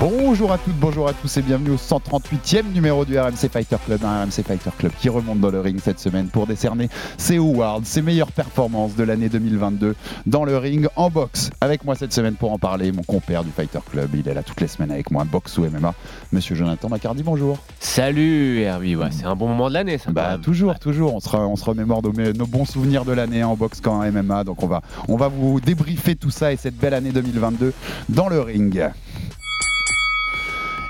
Bonjour à toutes, bonjour à tous et bienvenue au 138e numéro du RMC Fighter Club, un RMC Fighter Club qui remonte dans le ring cette semaine pour décerner ses awards, ses meilleures performances de l'année 2022 dans le ring en boxe. Avec moi cette semaine pour en parler, mon compère du Fighter Club, il est là toutes les semaines avec moi, boxe ou MMA, monsieur Jonathan Macardy, bonjour. Salut Herbie, ouais, c'est un bon moment de l'année ça. Bah toujours, toujours, on se, on se remémore nos, nos bons souvenirs de l'année en boxe qu'en MMA, donc on va, on va vous débriefer tout ça et cette belle année 2022 dans le ring.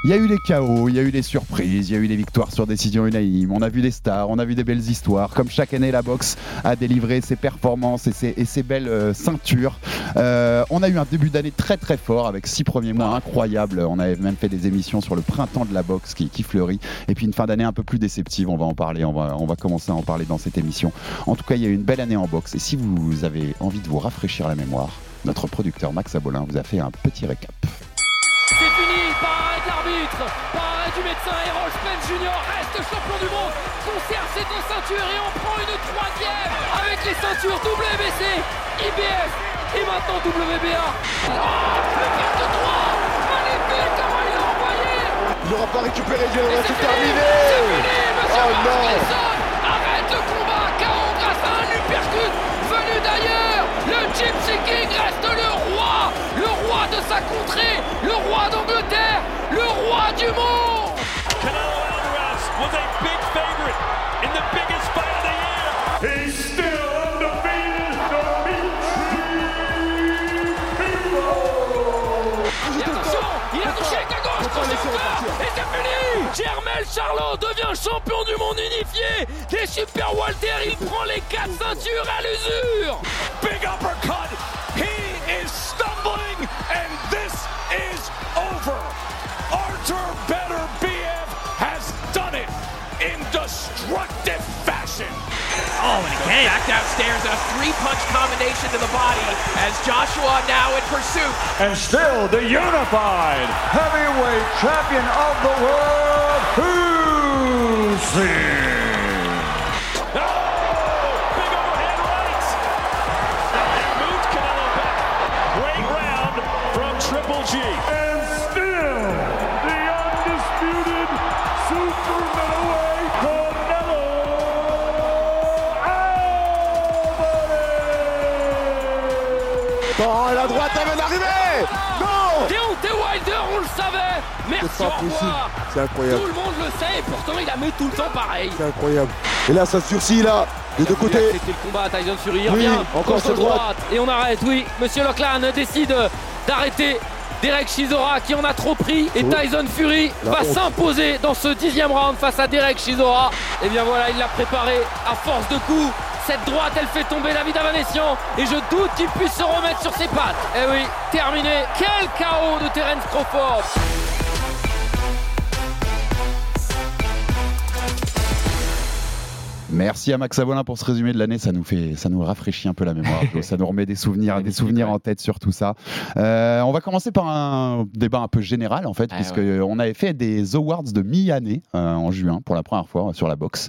Il y a eu les chaos, il y a eu les surprises, il y a eu des victoires sur décision unanime, on a vu des stars, on a vu des belles histoires. Comme chaque année, la boxe a délivré ses performances et ses, belles euh, ceintures. Euh, on a eu un début d'année très très fort avec six premiers mois incroyables. On avait même fait des émissions sur le printemps de la boxe qui, qui fleurit. Et puis une fin d'année un peu plus déceptive, on va en parler, on va, on va commencer à en parler dans cette émission. En tout cas, il y a eu une belle année en boxe. Et si vous avez envie de vous rafraîchir la mémoire, notre producteur Max Abolin vous a fait un petit récap. Par arrêt du médecin Errol Spence Junior reste champion du monde, conserve ses deux ceintures et en prend une troisième. Avec les ceintures WBC, IBF et maintenant WBA. Oh, le fil de droit Magnifique comment il l'a envoyé Il n'aura pas récupéré Dieu, Et c'est terminé. C'est fini, monsieur Oh non. Arrête le combat, KO grâce à un uppercut venu d'ailleurs. Le Gypsy King reste le roi Le roi de sa contrée Le roi d'Angleterre. Le roi du monde Canelo Alvarez was a big favorite in the biggest fight of the year. He's still undefeated. Et attention Il a touché avec la gauche au corps, Et c'est fini Jermel Charlot devient champion du monde unifié Des Super Walter, il prend les quatre ceintures à l'usure Big uppercut. He is stumbling, and this is over. Arthur Better BF has done it in destructive fashion. Oh, and again. Back downstairs, a three-punch combination to the body as Joshua now in pursuit. And still the unified heavyweight champion of the world, Uzi. D'arriver Non Deontay Wilder, on le savait Merci, au revoir. C'est incroyable. Tout le monde le sait et pourtant il a mis tout le temps pareil. C'est incroyable. Et là, ça sursit, là, des deux côtés. C'était le combat, Tyson Fury il Oui, revient. encore Gauche cette droite. Et on arrête, oui. Monsieur Leclan décide d'arrêter Derek Chisora qui en a trop pris. Et Oh. Tyson Fury La va s'imposer dans ce dixième round face à Derek Chisora. Et bien voilà, il l'a préparé à force de coups. Cette droite, elle fait tomber David Avanesian. Et je doute qu'il puisse se remettre sur ses pattes. Eh oui, terminé. Quel chaos de Terence Crawford. Merci à Max Abolin pour ce résumé de l'année. Ça nous fait, ça nous rafraîchit un peu la mémoire. ça nous remet des souvenirs, des souvenirs en tête sur tout ça. Euh, on va commencer par un débat un peu général en fait, Ah, puisque ouais. on avait fait des awards de mi-année euh, en juin pour la première fois sur la boxe.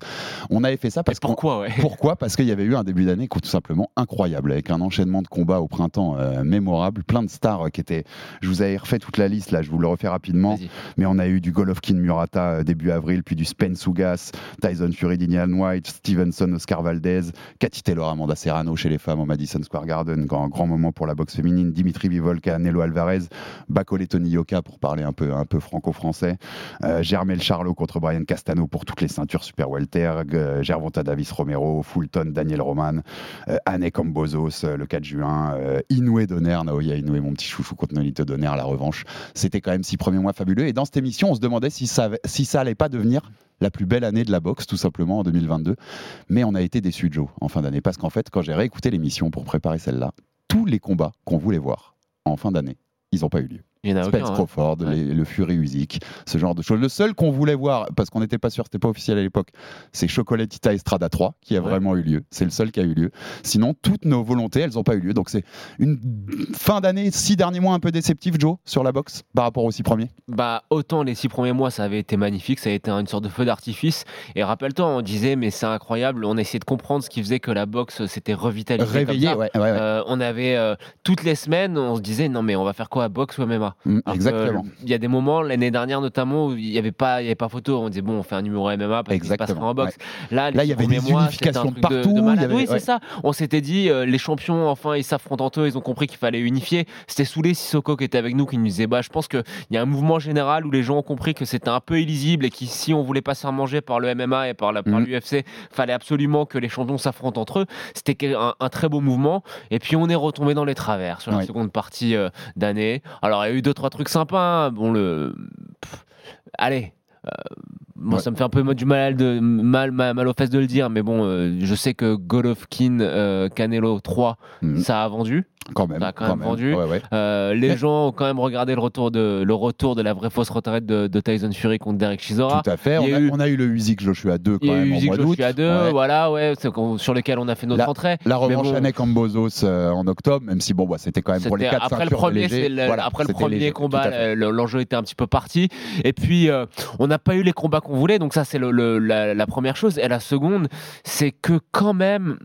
On avait fait ça parce que Pourquoi ouais pourquoi? Parce qu'il y avait eu un début d'année tout simplement incroyable, avec un enchaînement de combats au printemps euh, mémorable, plein de stars qui étaient. Je vous avais refait toute la liste là, je vous le refais rapidement. Mais on a eu du Golovkin Murata début avril, puis du Spence Ugas, Tyson Fury, Dinian White, Stevenson, Oscar Valdez, Cathy Taylor, Amanda Serrano chez les femmes au Madison Square Garden, grand, moment pour la boxe féminine, Dimitri Vivolka, Nelo Alvarez, Bakole Tony Yoka pour parler un peu, un peu franco-français, euh, Germel Charlot contre Brian Castano pour toutes les ceintures super welter, euh, Gervonta Davis Romero, Fulton, Daniel Roman, euh, Anne Cambozos euh, le 4 juin, euh, Inoue Donner, Naoya Inoue, mon petit chouchou contre Nolito Donner, la revanche. C'était quand même six premiers mois fabuleux. Et dans cette émission, on se demandait si ça, si ça allait pas devenir la plus belle année de la boxe, tout simplement, en 2022. Mais on a été déçus, Joe, en fin d'année. Parce qu'en fait, quand j'ai réécouté l'émission pour préparer celle-là, tous les combats qu'on voulait voir en fin d'année, ils n'ont pas eu lieu. Il y en a Spence aucun. hein. Crawford, Ouais. les- le Fury Usyk, ce genre de choses. Le seul qu'on voulait voir, parce qu'on n'était pas sûr, c'était pas officiel à l'époque, c'est Chocolatita Estrada 3, qui a Ouais. vraiment eu lieu. C'est le seul qui a eu lieu. Sinon, toutes nos volontés, elles n'ont pas eu lieu. Donc c'est une fin d'année, six derniers mois un peu déceptif, Joe, sur la boxe, par rapport aux six premiers? Bah, autant les six premiers mois, ça avait été magnifique, ça a été une sorte de feu d'artifice. Et rappelle-toi, on disait, mais c'est incroyable, on essayait de comprendre ce qui faisait que la boxe s'était revitalisée. comme Réveillé, ça. ouais. Euh, on avait euh, toutes les semaines, on se disait non mais on va faire quoi, boxe ou MMA Mm, Alors exactement. Il y a des moments l'année dernière notamment où il n'y avait pas, y avait pas photo. On disait bon, on fait un numéro MMA parce qu'il se passera en boxe. Là, il y avait des unifications de partout, de malade. avait- oui, ouais. c'est ça. On s'était dit euh, les champions enfin ils s'affrontent entre eux. Ils ont compris qu'il fallait unifier. C'était Soulé Sissoko qui était avec nous qui nous disait bah je pense qu'il y a un mouvement général où les gens ont compris que c'était un peu illisible et que si on voulait pas se faire manger par le MMA et par l'UFC, fallait absolument que les champions s'affrontent entre eux. C'était un, un très beau mouvement. Et puis on est retombé dans les travers sur la seconde partie euh, d'année. Alors il y a eu deux trois trucs sympas. hein. Bon le, pff, allez. euh, moi, Ouais. ça me fait un peu du mal, de, mal, mal, mal aux fesses de le dire, mais bon, euh, je sais que Golovkin, euh, Canelo 3, Mm, ça a vendu. Quand même. ça a quand même vendu. Ouais, ouais. Euh, les gens ont quand même regardé le retour de, le retour de la vraie fausse retraite de, de Tyson Fury contre Derek Chisora. Tout à fait. On a eu- on a eu le Usyk Joshua 2 Il quand même en Usyk. Joshua 2, Ouais. voilà, ouais, sur lequel on a fait notre La- rentrée. La revanche bon, Anek Ambozos euh, en octobre, même si bon, bah, c'était quand même pour les C'était- 4 après le premier, le, Voilà, après le premier léger, combat, le- l'enjeu était un petit peu parti. Et puis, euh, on n'a pas eu les combats qu'on voulait. Donc ça, c'est le- le- la, la première chose. Et la seconde, c'est que quand même,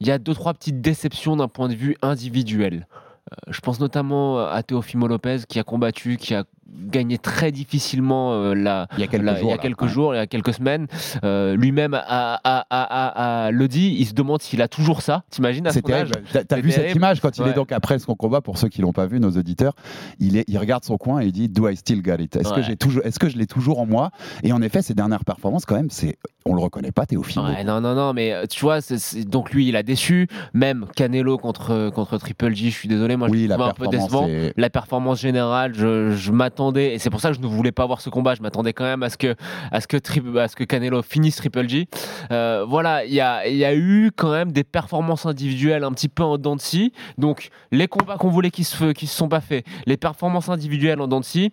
il y a deux trois petites déceptions d'un point de vue individuel. Euh, je pense notamment à Teofimo Lopez qui a combattu, qui a gagné très difficilement euh, la, Il y a quelques jours. il y a quelques Ouais. jours, il y a quelques semaines, euh, lui-même a, a- le dit, il se demande s'il a toujours ça. T'imagines à C'est terrible. T'as vu cette image quand il Ouais. est donc après son combat pour ceux qui l'ont pas vu, nos auditeurs. Il est, il regarde son coin et il dit Do I still got it? Est-ce que Ouais. j'ai toujours, est-ce que je l'ai toujours en moi? Et en effet, ses dernières performances, quand même, c'est, on le reconnaît pas, Théophile. Ouais, non, non, non, mais euh, tu vois, donc lui, il a déçu. Même Canelo contre, contre Triple G, je suis désolé, moi, je oui, le la un peu performance. décevant. est- La performance générale, je, je m'attendais, et c'est pour ça que je ne voulais pas voir ce combat, je m'attendais quand même à ce que, à ce que, Tri- à ce que Canelo finisse Triple G. Euh, voilà, il y a, il y a eu quand même des performances individuelles un petit peu en dents de scie. Donc, les combats qu'on voulait qui se, qui se sont pas faits, les performances individuelles en dents de scie,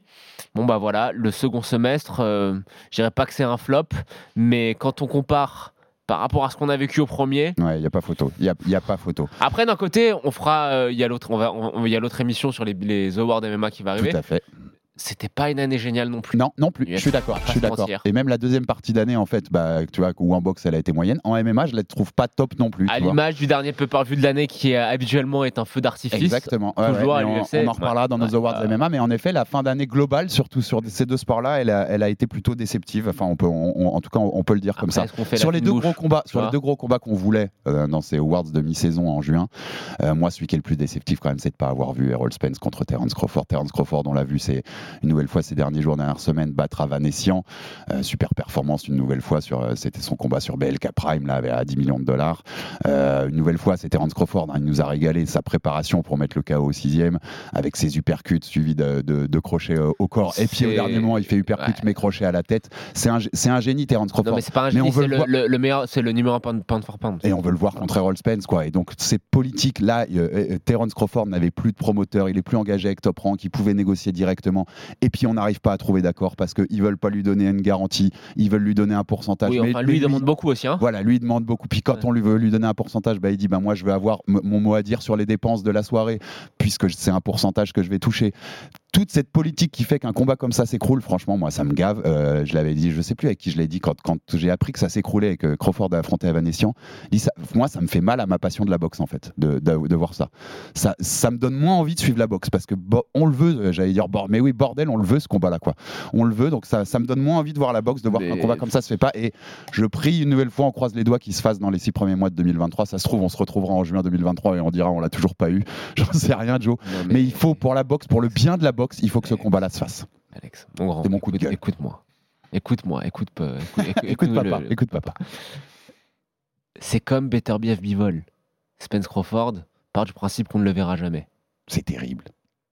bon bah voilà, le second semestre, euh, je dirais pas que c'est un flop, mais quand on compare par rapport à ce qu'on a vécu au premier, Ouais, il y a pas photo. Il y a, pas photo. après, d'un côté, on fera, euh, il y a l'autre, on va, on- il y a l'autre émission sur les, les awards MMA qui va arriver. Tout à fait. C'était pas une année géniale non plus. Non, non plus. Je suis d'accord. Je suis d'accord. Et même la deuxième partie d'année, en fait, bah, tu vois, où en boxe elle a été moyenne, en MMA, je la trouve pas top non plus. À l'image du dernier pay-per-view de l'année qui euh, habituellement est un feu d'artifice. Exactement. Ouais, toujours ouais, à on, on en reparlera dans nos Ouais. awards Ouais. MMA, mais en effet, la fin d'année globale, surtout sur ces deux sports-là, elle a, elle a été plutôt déceptive. Enfin, on peut, on- on- en tout cas, on, peut le dire comme ça. Sur les deux gros combats, sur les deux gros combats qu'on voulait euh, dans ces awards de mi-saison en juin, euh, moi, celui qui est le plus déceptif quand même, c'est de pas avoir vu Errol Spence contre Terence Crawford. Terence Crawford, on l'a vu, c'est une nouvelle fois ces derniers jours, dernières semaines, battre Avanessian. Euh, super performance une nouvelle fois sur, euh, c'était son combat sur BLK Prime là, à 10 millions de dollars. Euh, une nouvelle fois, c'est Terence Crawford. hein, il nous a régalé sa préparation pour mettre le KO au sixième avec ses uppercuts suivis de, de, de crochets euh, au corps. Et puis au dernier moment, il fait uppercut Ouais. mais crochet à la tête. C'est un, c'est un génie, Terence Crawford. Non, mais c'est pas un génie, veut c'est le le, voir- le- le meilleur, c'est le numéro 1 pound, pound for pound. Et on veut le voir contre Errol Spence, quoi. Et donc, c'est politique. Là, Terence Crawford n'avait plus de promoteur, il est plus engagé avec Top Rank, il pouvait négocier directement. Et puis, on n'arrive pas à trouver d'accord parce qu'ils veulent pas lui donner une garantie, ils veulent lui donner un pourcentage. Oui, Mais- enfin, mais lui, demande beaucoup aussi. Hein. Voilà, lui demande beaucoup. Puis quand Ouais. on lui veut lui donner un pourcentage, bah, il dit bah, Moi, je veux avoir mon mot à dire sur les dépenses de la soirée, puisque c'est un pourcentage que je vais toucher. Toute cette politique qui fait qu'un combat comme ça s'écroule, franchement, moi, ça me gave. Euh, je l'avais dit, je sais plus avec qui je l'ai dit, quand, quand j'ai appris que ça s'écroulait et que Crawford a affronté ça, moi, ça me fait mal à ma passion de la boxe, en fait, de, de- de voir ça. ça. Ça me donne moins envie de suivre la boxe, parce que bo- on le veut, euh, j'allais dire, mais oui, bordel, on le veut ce combat-là, quoi. On le veut, donc ça, ça me donne moins envie de voir la boxe, de voir qu'un combat comme ça se fait pas. Et je prie une nouvelle fois, on croise les doigts qu'il se fasse dans les six premiers mois de 2023. Ça se trouve, on se retrouvera en juin 2023 et on dira on l'a toujours pas eu. J'en sais rien, Joe. Non, Mais il faut, pour la boxe, pour le bien de la boxe, il faut que ce combat-là se fasse. Alex, mon grand, C'est mon coup de écoute- gueule. Écoute-moi. Écoute-moi, écoute, euh, écoute, écoute, Écoute écoute-nous papa, le- écoute papa. C'est comme Beterbiev Bivol. Spence Crawford part du principe qu'on ne le verra jamais. C'est terrible.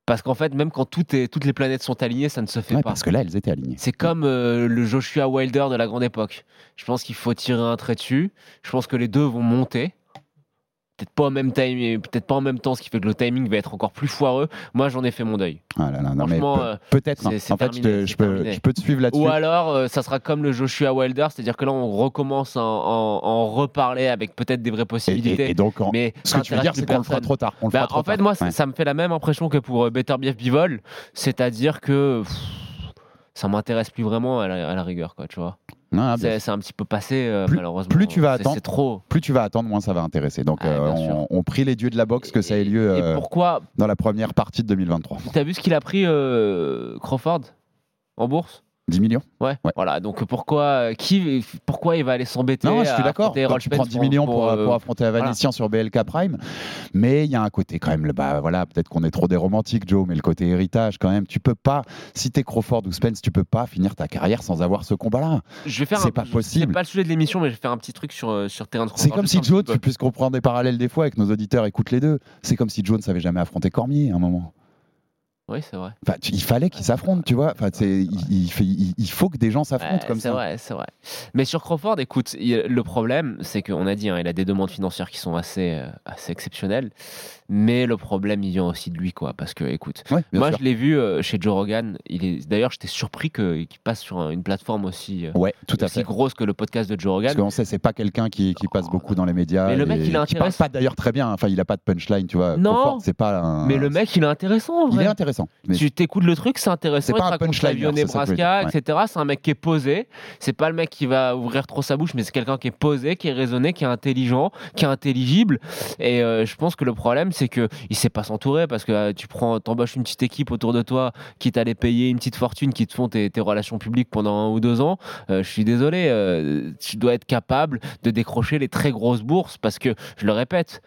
Parce qu'en fait, même quand tout est, toutes les planètes sont alignées, ça ne se fait Ouais, pas. parce que là, elles étaient alignées. C'est comme euh, le Joshua Wilder de la grande époque. Je pense qu'il faut tirer un trait dessus. Je pense que les deux vont monter. Peut-être pas, au même time, peut-être pas en même temps, ce qui fait que le timing va être encore plus foireux. Moi, j'en ai fait mon deuil. Ah là là, non, mais Franchement, pe- euh, peut-être. hein. En fait, je, terminé, peux, je peux te suivre là-dessus. Ou alors, euh, ça sera comme le Joshua Wilder, c'est-à-dire que là, on recommence à en, en- en reparler avec peut-être des vraies possibilités. et- et donc, en- mais ce que tu veux dire, c'est qu'on le fera trop tard. On le Bah, fera trop en fait, tard. moi, Ouais. ça me fait la même impression que pour euh, Better Bief Bivol, c'est-à-dire que pff, ça m'intéresse plus vraiment à la, à la rigueur, quoi, tu vois. Ah, C'est un petit peu passé, euh, Plus- malheureusement. plus tu vas attendre, C'est trop. plus tu vas attendre, moins ça va intéresser. Donc, Ah, euh, on, on prie les dieux de la boxe que ça ait lieu Et euh, pourquoi dans la première partie de 2023. T'as vu ce qu'il a pris, Crawford, en bourse? 10 millions Ouais. Ouais. Voilà. Donc pourquoi, euh, qui, pourquoi il va aller s'embêter Non, je suis d'accord. tu prends Spence 10 millions pour, euh, pour affronter Avanessian sur BLK Prime, mais il y a un côté quand même, le- bah voilà, peut-être qu'on est trop des romantiques, Joe, mais le côté héritage quand même, tu peux pas, si t'es Crawford ou Spence, tu peux pas finir ta carrière sans avoir ce combat-là. Je vais faire C'est un- pas possible. C'est pas le sujet de l'émission, mais je vais faire un petit truc sur, euh, sur Terence C'est Crawford, comme si Joe, tu puisses comprendre des parallèles des fois avec nos auditeurs écoutent les deux. C'est comme si Joe ne savait jamais affronter Cormier à un moment. Oui, c'est vrai. Enfin, il fallait qu'ils s'affrontent, tu vois. Enfin, c'est- il, faut que des gens s'affrontent Ouais, comme c'est ça. vrai, c'est vrai. Mais sur Crawford, écoute, il- le problème, c'est qu'on a dit, hein, il a des demandes financières qui sont assez, euh, assez exceptionnelles. Mais le problème, il vient aussi de lui, quoi. Parce que, écoute, Ouais, moi, sûr. je l'ai vu euh, chez Joe Rogan. Il est... D'ailleurs, j'étais surpris que- qu'il passe sur un- une plateforme aussi, euh, Ouais, tout à aussi fait. grosse que le podcast de Joe Parce Rogan. qu'on sait, c'est pas quelqu'un qui, qui passe beaucoup dans les médias. Mais le mec, il est qui parle intéressant. pas d'ailleurs très bien. Enfin, il a pas de punchline, tu vois. Non. C'est pas un. Mais le mec, il est intéressant, en il est intéressant. Mais Tu t'écoutes le truc, c'est intéressant. C'est pas un veux Nebraska, ouais. etc. C'est un mec qui est posé. C'est pas le mec qui va ouvrir trop sa bouche, mais c'est quelqu'un qui est posé, qui est raisonné, qui est intelligent, qui est intelligible. Et euh, je pense que le problème, c'est que il sait pas s'entourer parce que euh, tu prends, t'embauches une petite équipe autour de toi qui t'allait payer une petite fortune, qui te font tes, tes relations publiques pendant un ou deux ans. Euh, je suis désolé, euh, tu dois être capable de décrocher les très grosses bourses parce que, je le répète.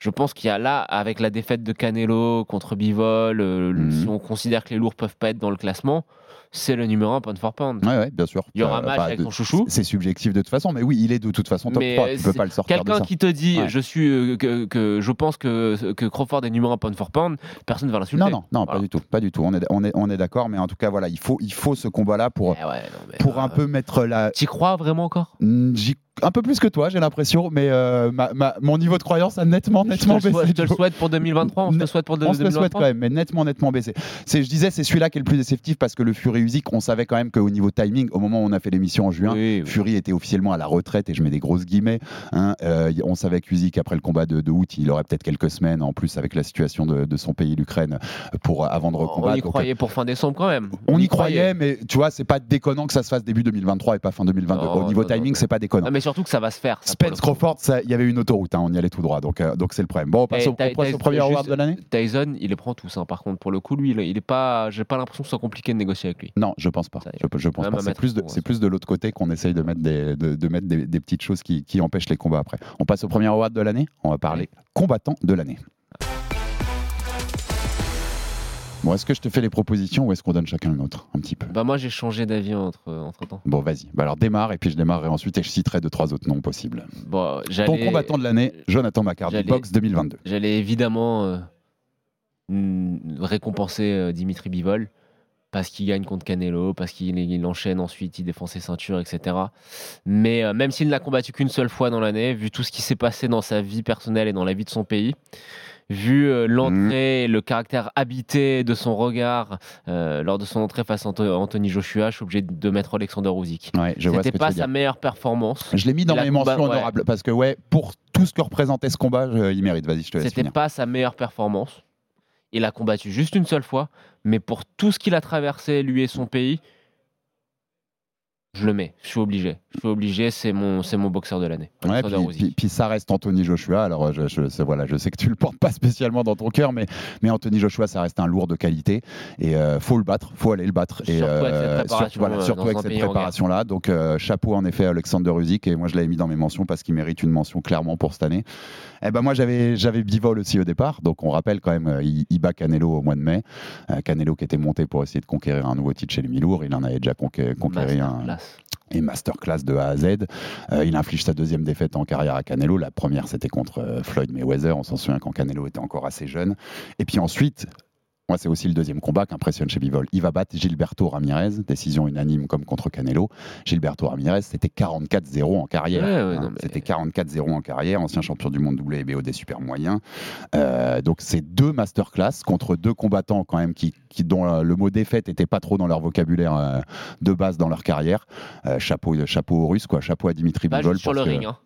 Je pense qu'il y a là, avec la défaite de Canelo contre Bivol, euh, Mhm. si on considère que les lourds peuvent pas être dans le classement, c'est le numéro 1 pound for pound. Ouais, ouais, bien sûr. Il y aura un Euh, match bah, avec ton chouchou. C'est subjectif de toute façon, mais oui, il est de toute façon top Mais 3. Tu peux pas le sortir Quelqu'un qui te dit, Ouais. je suis, euh, que, que je pense que, que Crawford est numéro 1 pound for pound, personne ne va l'insulter. Non, non, non, pas du tout, pas du tout. On est, on est, on est d'accord, mais en tout cas, voilà, il faut, il faut ce combat-là pour, Eh ouais, non, mais, pour euh, un peu mettre la. T'y crois vraiment encore? J'y- Un peu plus que toi, j'ai l'impression, mais euh, ma- ma- mon niveau de croyance a nettement, te, nettement baissé. je te le souhaite pour 2023, on se le souhaite pour de- On se le 2023. souhaite quand même, mais nettement, nettement baissé. C'est, je disais, c'est celui-là qui est le plus déceptif parce que le Fury Usyk, on savait quand même qu'au niveau timing, au moment où on a fait l'émission en juin, Oui, oui. Fury était officiellement à la retraite et je mets des grosses guillemets. hein. Euh, y- on savait qu'Usyk, après le combat de, de août, il aurait peut-être quelques semaines en plus avec la situation de, de son pays, l'Ukraine, pour avant de On recombattre. y Donc, croyait pour fin décembre quand même. on y croyait, mais tu vois, c'est pas déconnant que ça se fasse début 2023 et pas fin 2022. Non, Au niveau non, timing, c'est pas déconnant. Mais surtout que ça va se faire. ça, Spence. Crawford, il y avait une autoroute, hein, on y allait tout droit, donc euh, donc c'est le problème. Bon, on passe au, t'as- on passe t'as- au premier award de l'année Tyson, il les prend tous. hein. Par contre, pour le coup, lui, il est pas. J'ai pas l'impression que ce soit compliqué de négocier avec lui. Non, je pense pas. Ça y est. Je, je pense pas. C'est mettre plus de, pour- c'est plus de l'autre côté qu'on essaye de mettre des, de, de mettre des, des petites choses qui, qui empêchent les combats après. On passe au premier award de l'année. On va parler combattant de l'année. Bon, est-ce que je te fais les propositions ou est-ce qu'on donne chacun une autre un petit peu? Bah moi, j'ai changé d'avis entre, entre temps. Bon, vas-y. Bah alors démarre et puis je démarrerai ensuite et je citerai deux trois autres noms possibles. Bon, Ton combattant de l'année, Jonathan McCarthy, box 2022. J'allais évidemment euh, récompenser euh, Dimitri Bivol parce qu'il gagne contre Canelo, parce qu'il il enchaîne ensuite, il défend ses ceintures, etc. Mais euh, même s'il ne l'a combattu qu'une seule fois dans l'année, vu tout ce qui s'est passé dans sa vie personnelle et dans la vie de son pays, vu euh, l'entrée et le caractère habité de son regard euh, lors de son entrée face à Anthony Joshua, je suis obligé de mettre Alexander Usyk. Ouais, C'était pas sa meilleure performance. Je l'ai mis dans mes mentions combat- ouais. honorables parce que ouais, pour tout ce que représentait ce combat, je- il mérite. Vas-y, je te laisse C'était pas sa meilleure performance. Il a combattu juste une seule fois, mais pour tout ce qu'il a traversé, lui et son pays, je le mets. Je suis obligé. Je suis obligé. C'est mon, c'est mon boxeur de l'année. Ouais, puis, Usyk. puis- puis ça reste Anthony Joshua. Alors je, je, sais- voilà, je sais que tu le portes pas spécialement dans ton cœur, mais, mais Anthony Joshua, ça reste un lourd de qualité et euh, faut le battre, faut aller le battre. Et, Surtout avec cette euh, préparation, voilà, euh, surtout dans avec un cette pays en préparation là. Donc euh, chapeau en effet à Alexander Usyk et moi je l'avais mis dans mes mentions parce qu'il mérite une mention clairement pour cette année. Eh ben moi j'avais j'avais Bivol aussi au départ, donc on rappelle quand même euh, il, il bat Canelo au mois de mai. Euh, Canelo qui était monté pour essayer de conquérir un nouveau titre chez les Milour, il en avait déjà conqué- conquéri un, Masterclass. et masterclass de A à Z. Euh, il inflige sa deuxième défaite en carrière à Canelo. La première, c'était contre Floyd Mayweather. On s'en souvient quand Canelo était encore assez jeune. Et puis ensuite, Moi, c'est aussi le deuxième combat qui impressionne chez Bivol. Il va battre Gilberto Ramirez, décision unanime comme contre Canelo. Gilberto Ramirez, c'était 44-0 en carrière. Ouais, ouais, hein. mais- C'était 44-0 en carrière, ancien champion du monde WBO des super moyens. Euh, donc, c'est deux masterclass contre deux combattants quand même qui, qui- dont euh, le mot défaite n'était pas trop dans leur vocabulaire euh, de base dans leur carrière. Euh, chapeau, chapeau aux Russes, quoi. Chapeau à Dimitri Bivol. sur le que- ring. hein.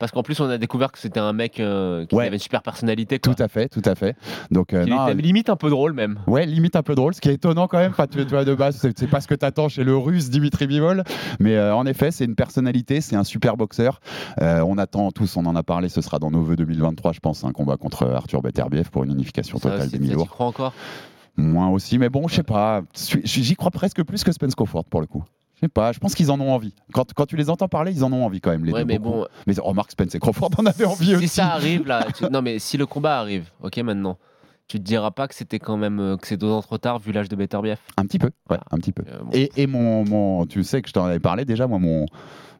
Parce qu'en plus, on a découvert que c'était un mec euh, qui Ouais. avait une super personnalité. Quoi. Tout à fait, tout à fait. Donc, euh, non, était limite un peu drôle même. Ouais, limite un peu drôle, ce qui est étonnant quand même. Enfin, tu, vois, de base, c'est pas ce que t'attends chez le russe Dimitri Bivol. Mais euh, en effet, c'est une personnalité, c'est un super boxeur. Euh, on attend tous, on en a parlé, ce sera dans nos vœux 2023, je pense, un combat contre Arthur Beterbiev pour une unification totale des mi-lourds. tu crois encore? Moins aussi, mais bon, je sais pas. J'y crois presque plus que Spence Crawford pour le coup. Je sais pas, je pense qu'ils en ont envie. Quand, quand tu les entends parler, ils en ont envie quand même, les Ouais, deux. mais beaucoup. bon, Mais remarque, Spence et Crawford en avaient envie si aussi. ça arrive là, tu- non mais si le combat arrive, ok maintenant, tu te diras pas que c'était quand même euh, que c'est deux ans trop tard vu l'âge de Beterbiev. Un petit peu, ouais, un petit peu. Euh, bon. Et, et mon, mon- tu sais que je t'en avais parlé déjà, moi, mon,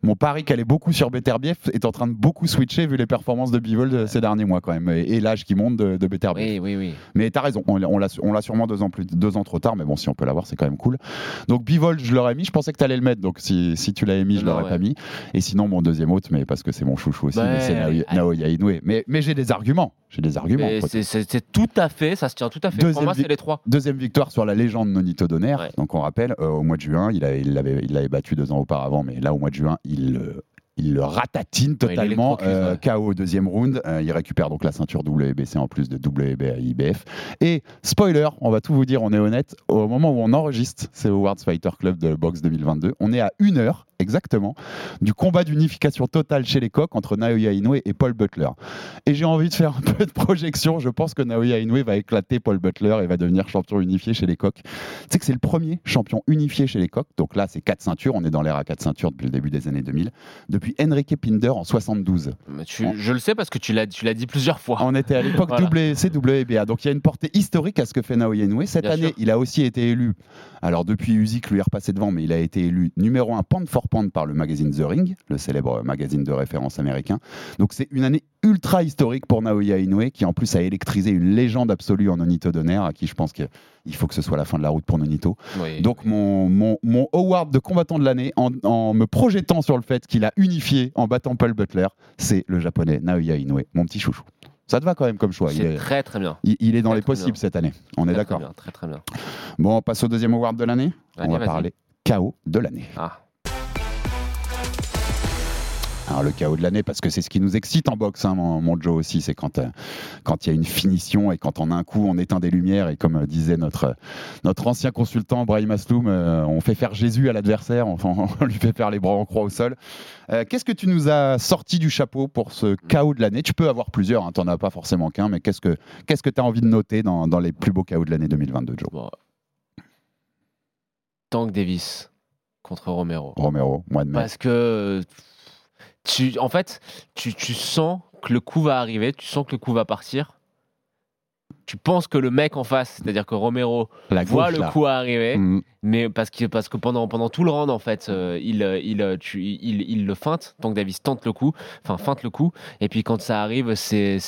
mon pari qui allait beaucoup sur Beterbiev est en train de beaucoup switcher vu les performances de Bivol de ces derniers mois quand même, et, et l'âge qui monte de, de Beterbiev. Oui, oui, oui. Mais t'as raison, on, l'a- on l'a sûrement deux ans, plus, deux ans trop tard, mais bon, si on peut l'avoir, c'est quand même cool. Donc Bivol, je l'aurais mis, je pensais que t'allais le mettre, donc si, si tu l'avais mis, je l'aurais ouais. pas mis. Et sinon, mon deuxième hôte, mais parce que c'est mon chouchou aussi, c'est Naoya, Inoue. Mais, mais j'ai des arguments, j'ai des arguments. C'est- tout à fait, ça se tient tout à fait. Pour Deuxième moi, vi- c'est les trois. Deuxième victoire sur la légende Nonito Donner. Ouais. Donc on rappelle, euh, au mois de juin, il, a- il l'avait il l'avait battu deux ans auparavant, mais là au mois de juin, il, le- il le ratatine totalement. euh. KO au deuxième round. Euh, il récupère donc la ceinture WBC en plus de WBA IBF. Et spoiler, on va tout vous dire, on est honnête, au moment où on enregistre, c'est au World Fighter Club de boxe 2022, on est à une heure exactement du combat d'unification totale chez les coqs entre Naoya Inoue et Paul Butler. Et j'ai envie de faire un peu de projection. Je pense que Naoya Inoue va éclater Paul Butler et va devenir champion unifié chez les coqs. Tu sais que c'est le premier champion unifié chez les coqs. Donc là, c'est quatre ceintures. On est dans l'ère à quatre ceintures depuis le début des années 2000. Depuis Enrique Pinder en 72. Mais tu- je le sais parce que tu l'as tu l'as dit plusieurs fois. On était à l'époque Voilà. WBA. Donc il y a une portée historique à ce que fait Naoya Inoue. Cette Bien année, sûr. il a aussi été élu. Alors depuis Usyk lui est repassé devant, mais il a été élu numéro 1 pound for par le magazine The Ring, le célèbre magazine de référence américain. Donc c'est une année ultra historique pour Naoya Inoue, qui en plus a électrisé une légende absolue en Nonito Donner, à qui je pense qu'il faut que ce soit la fin de la route pour Nonito. Oui. Donc mon, mon, mon award de combattant de l'année, en, en me projetant sur le fait qu'il a unifié en battant Paul Butler, c'est le japonais Naoya Inoue, mon petit chouchou. Ça te va quand même comme choix. Il c'est est, très très bien. il, il est dans très, les très possibles bien. cette année. On est Très, d'accord. Très très bien. Bon, on passe au deuxième award de l'année. On va parler KO de l'année. Ah. Alors le KO de l'année, parce que c'est ce qui nous excite en boxe, hein, mon, mon Joe aussi, c'est quand euh, quand il y a une finition et quand en un coup on éteint des lumières et comme euh, disait notre notre ancien consultant Brahim Asloum, euh, on fait faire Jésus à l'adversaire, enfin on lui fait faire les bras en croix au sol. Euh, Qu'est-ce que tu nous as sorti du chapeau pour ce KO de l'année? Tu peux avoir plusieurs, hein, tu n'en as pas forcément qu'un, mais qu'est-ce que tu as envie de noter dans, dans les plus beaux KO de l'année 2022, Joe? Bon. Tank Davis contre Romero. Romero, mois de mai. Parce que tu, en fait, tu, tu sens que le coup va arriver, tu sens que le coup va partir. Tu penses que le mec en face, c'est-à-dire que Romero La voit gauche, le là. coup arriver, Mm. Mais parce que, parce que pendant, pendant tout le round, en fait, euh, il, euh, il, euh, tu- il, il le feinte. Tank Davis tente le coup, enfin feinte le coup, et puis quand ça arrive, c'est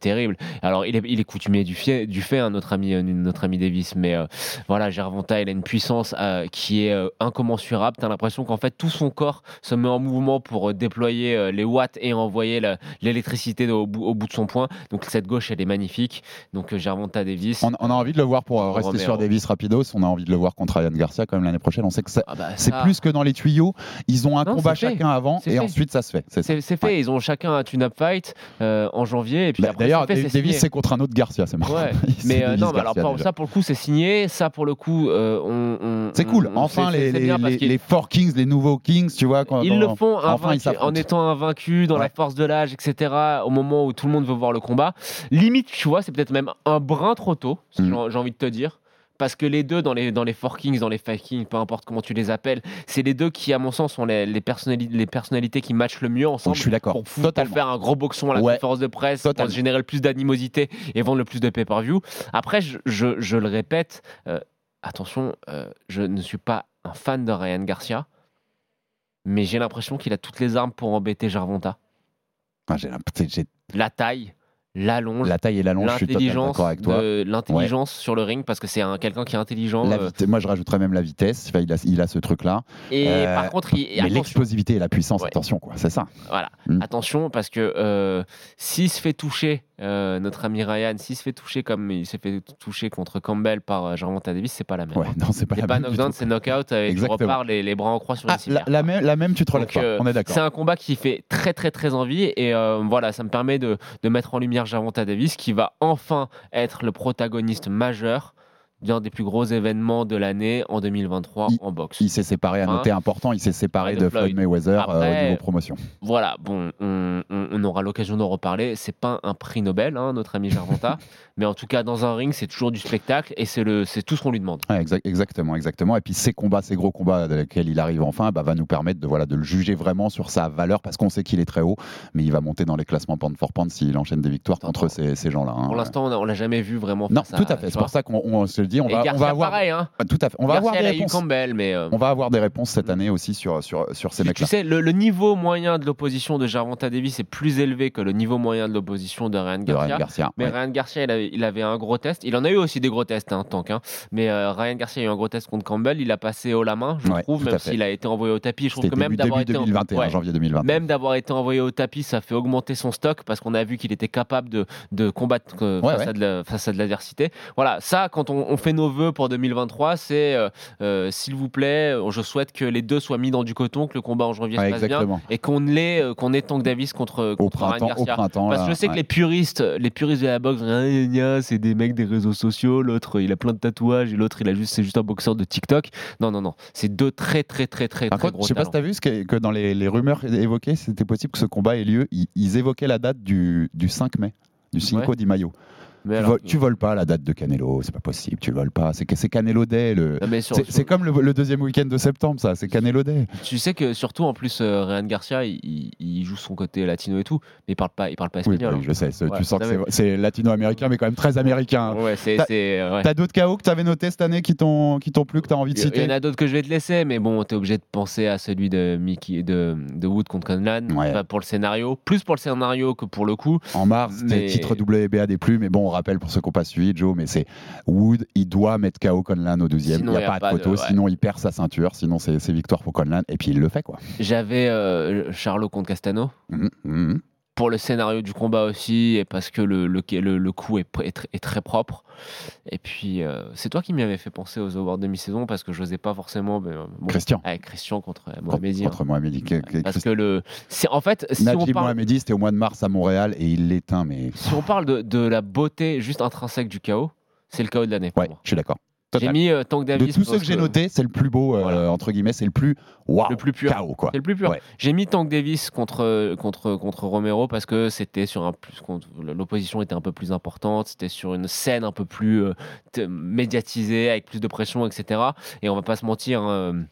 terrible. Alors, il est, il est coutumier du fait, du fait hein, notre, ami, notre ami Davis, mais euh, voilà, Gervonta, il a une puissance euh, qui est incommensurable. Tu as l'impression qu'en fait, tout son corps se met en mouvement pour déployer les watts et envoyer l'électricité au bout, au bout de son poing. Donc, cette gauche, elle est magnifique. Donc, Gervonta Davis. On, on a envie de le voir pour rester Romero. sur Davis Rapidos. On a envie de le voir contre Ryan Garcia quand même l'année prochaine. On sait que Ah bah, c'est plus que dans les tuyaux. Ils ont un Non, combat fait. chacun avant et fait. ensuite ça se fait. C'est fait, ils ont chacun un tune-up fight euh, en janvier. Et puis Bah, D'ailleurs, Davis, c'est contre un autre Garcia. C'est marrant. Ouais, mais euh, Davis non, mais alors Garcia, pour- déjà. ça pour le coup c'est signé, ça pour le coup euh, on, on- C'est cool. on- Enfin, les, les, Four Kings, les nouveaux Kings, tu vois. Quand, ils le font enfin, ils en étant invaincus dans la force de l'âge, etc. Au moment où tout le monde veut voir le combat. Limite, tu vois, c'est peut-être même un brin trop tôt, Mm. j'ai envie de te dire. Parce que les deux, dans les, dans les Four Kings, dans les Five Kings, peu importe comment tu les appelles, c'est les deux qui, à mon sens, sont les, les, personnali- les personnalités qui matchent le mieux Oh, ensemble. je suis d'accord. pour, pour faire un gros boxon à la Ouais. conférence de presse, Totalement. pour générer le plus d'animosité et vendre le plus de pay-per-view. Après, je, je- je le répète, euh, attention, euh, je ne suis pas un fan de Ryan Garcia, mais j'ai l'impression qu'il a toutes les armes pour embêter Jarvonta. Ah, La taille, l'allonge, La taille et l'allonge, l'intelligence, l'intelligence sur le ring parce que c'est un quelqu'un qui est intelligent. La euh, Moi, je rajouterais même la vitesse. Enfin, il, a, il a ce truc-là. et Euh, par contre, il, Mais attention, l'explosivité et la puissance, Ouais. attention, quoi. C'est ça. voilà, Mm. attention parce que euh, s'il se fait toucher, euh, notre ami Ryan, s'il se fait toucher comme il s'est fait toucher contre Campbell par euh, Gervonta Davis, c'est pas la même. Ouais, non, c'est pas la pas même knockdown, c'est knockout et tu Exactement. repars les, les bras en croix sur Ah, civière. la, la même, la même, tu te relèves pas. euh, On est d'accord. C'est un combat qui fait très très très envie et euh, voilà, ça me permet de, de mettre en lumière Gervonta Davis qui va enfin être le protagoniste majeur d'un des plus gros événements de l'année en 2023 Il- en boxe. Il s'est séparé, à Hein noter important, il s'est séparé de, de Floyd. Mayweather euh, Après, au niveau promotion. Voilà, bon, on, on- on aura l'occasion d'en reparler. C'est pas un prix Nobel, hein, notre ami Gervonta, mais en tout cas dans un ring, c'est toujours du spectacle et c'est le, c'est tout ce qu'on lui demande. Ouais, exactement, exactement. Et puis ces combats, ces gros combats dans lesquels il arrive enfin, bah, va nous permettre de, voilà, de le juger vraiment sur sa valeur parce qu'on sait qu'il est très haut, mais il va monter dans les classements pound for pound s'il enchaîne des victoires contre ces, ces gens-là. hein. Pour l'instant, on l'a jamais vu vraiment. Non, face tout à fait. C'est pour ça qu'on on se le dit. On Et va, on Garcia, va avoir. pareil, hein. Ouais, Tout à fait. On va avoir des réponses. Campbell, mais euh, On va avoir des réponses cette année aussi sur, sur, sur ces tu, tu mecs-là. sais, le, le niveau moyen de l'opposition de Gervonta Davis est plus élevé que le niveau moyen de l'opposition de Ryan De Garcia. Ryan Garcia. Mais ouais. Ryan Garcia, il avait, il avait un gros test. Il en a eu aussi des gros tests, hein, Tank. hein. Mais euh, Ryan Garcia a eu un gros test contre Campbell. Il a passé haut la main, je Ouais, trouve, même s'il a été envoyé au tapis. Je trouve que même d'avoir été en- 2021, ouais. janvier 2021. Même d'avoir été envoyé au tapis, ça fait augmenter son stock parce qu'on a vu qu'il était capable de, de combattre euh, face à de l'adversité. Voilà, ça, quand on, on fait nos vœux pour 2023, c'est euh, euh, s'il vous plaît, euh, je souhaite que les deux soient mis dans du coton, que le combat en janvier Ouais, se passe bien exactement. et qu'on l'ait, euh, qu'on ait Tank Davis contre, Au contre Ryan printemps, au Garcia. printemps. Parce que je sais que ouais. les puristes, les puristes de la boxe, gna, c'est des mecs des réseaux sociaux. L'autre, il a plein de tatouages et l'autre, il a juste, c'est juste un boxeur de TikTok. Non, non, non. C'est deux très, très, très, très, Par très contre, gros je sais pas si talents. tu as vu ce que, que dans les, les rumeurs évoquées, c'était possible que ce combat ait lieu. Ils, ils évoquaient la date du, du 5 mai, du Cinco Ouais. di Mayo. Mais Tu, alors- voles, tu voles pas la date de Canelo, c'est pas possible, tu le voles pas. C'est Canelo Day. Le... C'est comme le, le deuxième week-end de septembre, ça, c'est Canelo Day. Tu sais que surtout en plus, euh, Ryan Garcia, il, joue son côté latino et tout, mais il parle pas, il parle pas Oui, espagnol. hein. je sais, Ouais, tu sens que c'est- latino-américain, mais quand même très américain. Ouais, c'est, T'as- euh, ouais. D'autres KO que t'avais notés cette année qui t'ont qui t'ont plu, que t'as envie de Il y citer en a d'autres que je vais te laisser, mais bon, t'es obligé de penser à celui de Mickey, de, de Wood contre Conlan, Ouais. Pas pour le scénario, plus pour le scénario que pour le coup. En mars, Mais- titre WBA des plus, mais bon, on rappelle pour ceux qui n'ont pas suivi, Joe, mais c'est Wood, il doit mettre KO Conlan au 12e. Il Sinon, n'y y a, a pas de de- photo, ouais. sinon il perd sa ceinture, sinon c'est victoire pour Conlan, et puis il le fait, quoi. J'avais euh, Charlot contre Castano. Mhm, mhm. Pour le scénario du combat aussi et parce que le, le, le, le coup est, est, tr- est très propre. Et puis, euh, c'est toi qui m'y avais fait penser aux awards demi-saison parce que je n'osais pas forcément. mais, euh, bon, Christian. Avec Christian contre Contre, Mohamedi. hein. contre Mohamedi. Parce que le. En fait, si on, Najib parle, Mohamedi, c'était au mois de mars à Montréal, et il l'éteint, mais. si on parle de, de la beauté juste intrinsèque du chaos, c'est le chaos de l'année. Ouais, moi. je suis d'accord. J'ai mis euh, Tank De Davis. tous ceux que j'ai notés, c'est le plus beau, euh, Voilà. entre guillemets, c'est le plus. Waouh Le plus pur. KO, quoi. C'est le plus pur. Ouais. J'ai mis Tank Davis contre, contre, contre Romero parce que c'était sur un plus. L'opposition était un peu plus importante, c'était sur une scène un peu plus euh, médiatisée, avec plus de pression, etc. Et on va pas se mentir. hein, euh,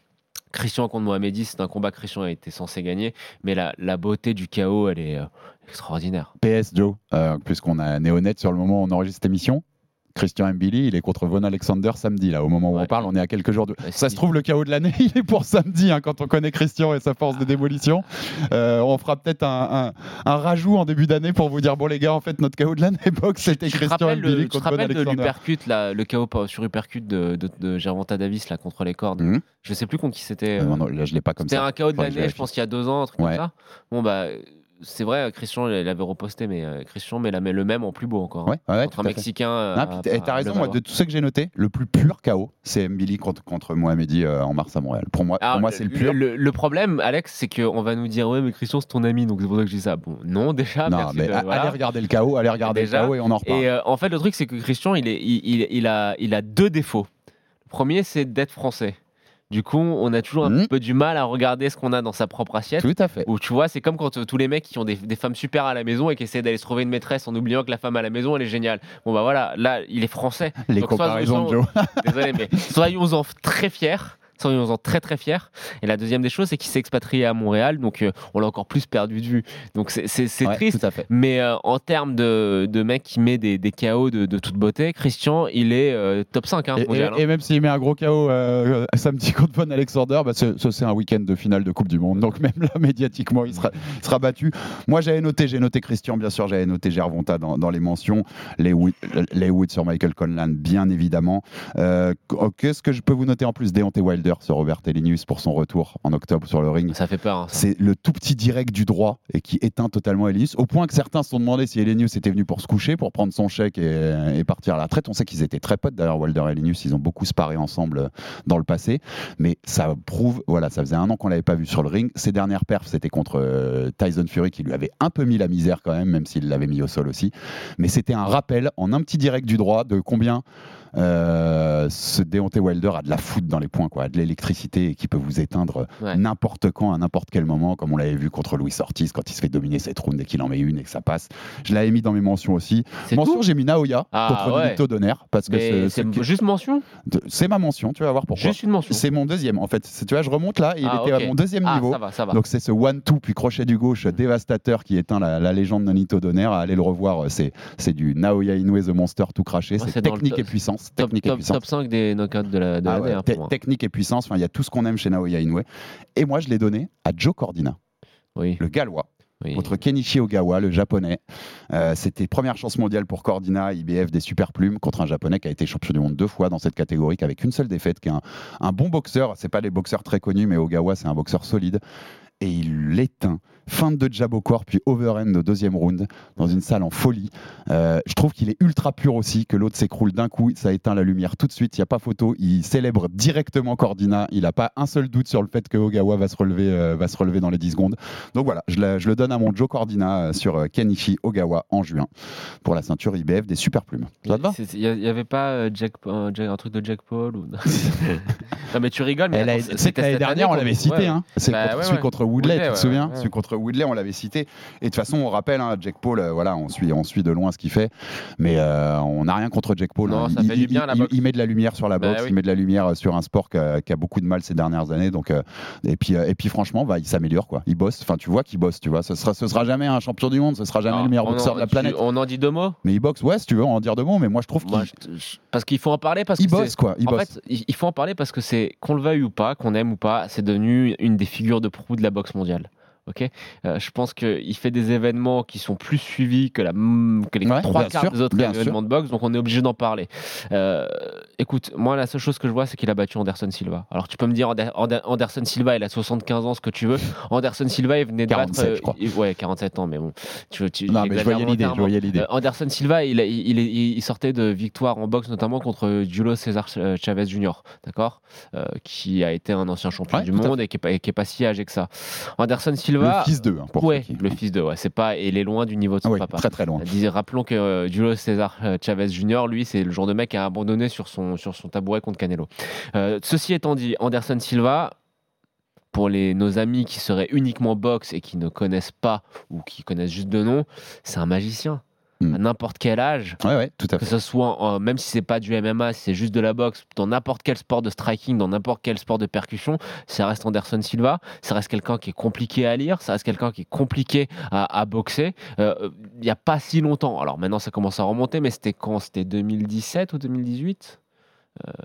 Christian contre Mohamedi, c'est un combat que Christian a été censé gagner, mais la, la beauté du chaos, elle est euh, extraordinaire. PS Joe, euh, puisqu'on a Néonet sur le moment où on enregistre cette émission. Christian Mbili, il est contre Von Alexander samedi, là, au moment où Ouais. on parle, on est à quelques jours de. Ouais, Ça se trouve, le chaos de l'année, il est pour samedi, hein, quand on connaît Christian et sa force de démolition. Euh, on fera peut-être un, un- un rajout en début d'année pour vous dire bon, les gars, en fait, notre chaos de l'année box, c'était Christian Mbili le, tu te contre Von rappelles de Alexander. là, le chaos sur Upercut de, de, de Gervonta Davis là, contre les cordes Mhm. Je sais plus contre qui c'était. Euh, euh, non, non, là, je l'ai pas comme C'était ça. un chaos de l'année, je pense, il y a deux ans, un truc Ouais. comme ça. Bon, bah, c'est vrai, Christian, il avait reposté, mais euh, Christian met, la, met le même en plus beau encore. hein. Ouais, ouais, contre tout un. Mexicain. euh, Non, à- puis t'as- raison, moi, de tous ceux que j'ai notés, le plus pur KO, c'est Mbili contre, contre Mohamedi euh, en mars à Montréal. Pour moi, Alors, pour moi c'est le pur. Le, le problème, Alex, c'est qu'on va nous dire Ouais, mais Christian, c'est ton ami, donc c'est pour ça que je dis ça. Bon, non, déjà. non, merci mais de- a- voilà. allez regarder le KO, allez regarder Déjà. le KO et on en reparle. Et euh, en fait, le truc, c'est que Christian, il, est, il, il- il a, il a deux défauts. Le premier, c'est d'être français. Du coup, on a toujours un petit peu du mal à regarder ce qu'on a dans sa propre assiette. Tout à fait. Où tu vois, c'est comme quand euh, tous les mecs qui ont des, des femmes super à la maison et qui essaient d'aller se trouver une maîtresse en oubliant que la femme à la maison, elle est géniale. Bon, bah voilà, là, il est français. Les Donc, comparaisons sois- Joe. Désolé, mais soyons-en très fiers. Soyons-en très très fiers. Et la deuxième des choses, c'est qu'il s'est expatrié à Montréal, donc euh, on l'a encore plus perdu de vue. Donc c'est- Ouais, triste. Tout à fait. Mais euh, en termes de, de mec qui met des, des KO de, de toute beauté, Christian, il est euh, top 5 hein, Et, mondial. et- et même s'il met un gros KO samedi contre Von Alexander, bah, ce- ce, c'est un week-end de finale de Coupe du Monde. Donc même là, médiatiquement, il sera, il sera battu. Moi, j'avais noté, j'ai noté Christian, bien sûr, j'avais noté Gervonta dans, dans les mentions. Les les Wood sur Michael Conlan, bien évidemment. Euh, Qu'est-ce que je peux vous noter en plus? Deontay Wilder sur Robert Elenius pour son retour en octobre sur le ring. Ça fait peur. hein. C'est le tout petit direct du droit et qui éteint totalement Elenius, au point que certains se sont demandé si Elenius était venu pour se coucher, pour prendre son chèque et, et partir à la retraite. On sait qu'ils étaient très potes d'ailleurs, Wilder et Elenius, ils ont beaucoup sparé ensemble euh, dans le passé, mais ça prouve, voilà, ça faisait un an qu'on l'avait pas vu sur le ring. Ses dernières perfs, c'était contre euh, Tyson Fury qui lui avait un peu mis la misère quand même, même s'il l'avait mis au sol aussi. Mais c'était un rappel en un petit direct du droit de combien ce Deontay Wilder a de la foot dans les points, quoi, de l'électricité et qui peut vous éteindre Ouais. n'importe quand, à n'importe quel moment, comme on l'avait vu contre Louis Ortiz quand il se fait dominer cette round et qu'il en met une et que ça passe. Je l'avais mis dans mes mentions aussi. Mention, j'ai mis Naoya Ah, contre ouais. Nito Donner parce que c'est- juste mention c'est ma mention, tu vas voir pourquoi. Juste une mention. C'est mon deuxième en fait. Tu vois, je remonte là, et il Ah, était à mon deuxième Ah, niveau. ça va, ça va. Donc c'est ce one-two puis crochet du gauche dévastateur qui éteint la, la légende de Nito Donner. Allez le revoir, c'est c'est du Naoya Inoue The Monster tout craché. Ouais, c'est technique et puissance. Top, top, puissance. top 5 des knockouts de la- de Ah ouais, hein, te- pour moi. technique et puissance, il y a tout ce qu'on aime chez Naoya Inoue. Et moi, je l'ai donné à Joe Cordina, Oui, le gallois, oui. contre Kenichi Ogawa, le japonais. Euh, C'était première chance mondiale pour Cordina, IBF des super plumes, contre un japonais qui a été champion du monde deux fois dans cette catégorie, avec une seule défaite, qui est un, un bon boxeur. C'est pas des boxeurs très connus, mais Ogawa, c'est un boxeur solide. Et il l'éteint. Fin de jab au corps, puis overhand au deuxième round, dans une salle en folie. Euh, je trouve qu'il est ultra pur aussi, que l'autre s'écroule d'un coup, ça éteint la lumière tout de suite, il n'y a pas photo. Il célèbre directement Cordina, il n'a pas un seul doute sur le fait que Ogawa va se relever, euh, va se relever dans les 10 secondes. Donc voilà, je le, je le donne à mon Joe Cordina euh, sur Kenichi Ogawa en juin pour la ceinture IBF des super plumes. Ça te va? Il n'y avait pas Jack, un, truc de Jack Paul ou... Non, mais tu rigoles, mais l'année dernière, on l'avait cité. ouais. Hein. C'est Bah contre- ouais, celui ouais. contre Woodley, tu te souviens? Celui contre Woodley, on l'avait cité. Et de toute façon, on rappelle, hein, Jack Paul, euh, voilà, on suit, on suit de loin ce qu'il fait. Mais euh, on n'a rien contre Jack Paul. Non, hein. ça il, fait il- bien, la il- met de la lumière sur la Bah boxe, oui. il met de la lumière euh, sur un sport qui a, beaucoup de mal ces dernières années. Donc, et, puis, et puis, franchement, bah, il s'améliore. quoi. Il bosse. Enfin, tu vois qu'il bosse. Tu vois. Ce sera, ce sera jamais un champion du monde, ce sera jamais le meilleur boxeur en- de la tu- planète. On en dit deux mots? Mais il boxe, ouais, si tu veux en dire deux mots. Mais moi, je trouve qu'il Parce qu'il faut en parler parce il que bosse, quoi. Il en bosse. fait, il il faut en parler parce que c'est qu'on le veuille ou pas, qu'on aime ou pas, c'est devenu une des figures de proue de la boxe mondiale. Ok, Euh, je pense qu'il fait des événements qui sont plus suivis que, la, que les Ouais, trois quarts sûr, des autres événements de boxe, donc on est obligé d'en parler. Euh, écoute, moi la seule chose que je vois, c'est qu'il a battu Anderson Silva. Alors tu peux me dire Ander- Ander- Anderson Silva, il a 75 ans, ce que tu veux. Anderson Silva, il venait de 47, battre. je crois. il- ouais, 47 ans, mais bon. Tu, tu, Non, mais je voyais l'idée. Euh, Anderson Silva, il, il, sortait de victoire en boxe, notamment contre Julio César euh, Chavez Jr., d'accord? Euh, Qui a été un ancien champion Ouais, du à monde et qui et est pas si âgé que ça. Anderson Silva. le fils d'eux. hein, pour ouais, le fils de, ouais, c'est pas, et il est loin du niveau de son Ah papa. très très loin. Disait- rappelons que euh, Julio César euh, Chavez Jr., lui, c'est le genre de mec qui a abandonné sur son, sur son tabouret contre Canelo. Euh, ceci étant dit, Anderson Silva, pour les, nos amis qui seraient uniquement boxe et qui ne connaissent pas ou qui connaissent juste de nom, c'est un magicien. Hmm. À n'importe quel âge, Ouais, ouais, tout à que fait. ce soit, en- même si c'est pas du MMA, si c'est juste de la boxe, dans n'importe quel sport de striking, dans n'importe quel sport de percussion, ça reste Anderson Silva, ça reste quelqu'un qui est compliqué à lire, ça reste quelqu'un qui est compliqué à, à boxer. Euh, Il n'y a pas si longtemps, alors maintenant ça commence à remonter, mais c'était quand? C'était 2017 ou 2018 Euh,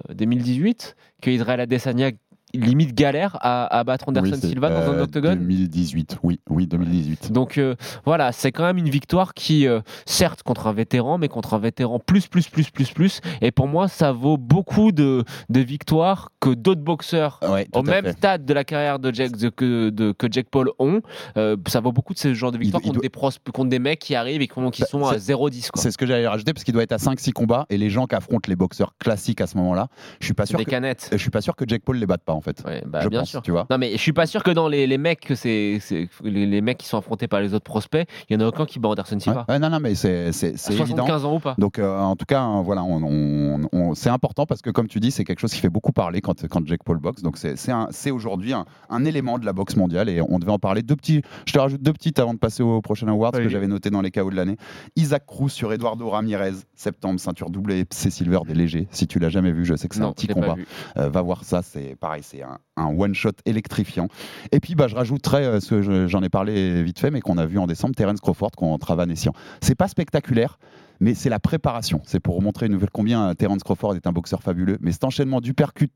2018 que Israël Adesanya limite galère à, à battre Anderson Oui, Silva dans un euh, octogone 2018, oui, oui, 2018. donc euh, voilà, c'est quand même une victoire qui, euh, certes, contre un vétéran, mais contre un vétéran plus, plus, plus, plus, plus. Et pour moi, ça vaut beaucoup de, de victoires que d'autres boxeurs Ouais, au même fait. stade de la carrière de Jack, de- que, de- que Jack Paul ont. Euh, ça vaut beaucoup de ce genre de victoires contre, doit- des pros, contre des mecs qui arrivent et qui, Bah, sont à c'est- 0-10. quoi. C'est ce que j'allais rajouter parce qu'il doit être à 5-6 combats et les gens qui affrontent les boxeurs classiques à ce moment-là, je suis pas sûr des que, canettes. je suis pas sûr que Jack Paul les batte pas en fait. Ouais, bah, je bien pense, sûr. tu vois. Non mais je suis pas sûr que dans les, les mecs que c'est c'est- les, les mecs qui sont affrontés par les autres prospects, il y en a aucun qui bat Anderson Ouais. Silva. Ouais, non, non, mais c'est c'est- c'est évident. 75 ans ou pas Donc euh, en tout cas, hein, voilà, on, on- on- c'est important parce que comme tu dis, c'est quelque chose qui fait beaucoup parler quand, quand Jack Paul boxe. Donc c'est c'est c'est aujourd'hui un, un élément de la boxe mondiale et on devait en parler. Deux petits, je te rajoute deux petites avant de passer au prochain award Oui. que j'avais noté dans les KO de l'année. Isaac Cruz sur Eduardo Ramirez, septembre, ceinture double et C Silver des légers. Si tu l'as jamais vu, je sais que c'est un petit combat. Euh, va voir ça, c'est pareil, c'est un, un one-shot électrifiant. Et puis, bah, je rajouterais euh, ce que je- j'en ai parlé vite fait, mais qu'on a vu en décembre, Terence Crawford contre Van Essian. C'est pas spectaculaire, mais c'est la préparation. C'est pour montrer une nouvelle combien euh, Terence Crawford est un boxeur fabuleux. Mais cet enchaînement d'uppercut,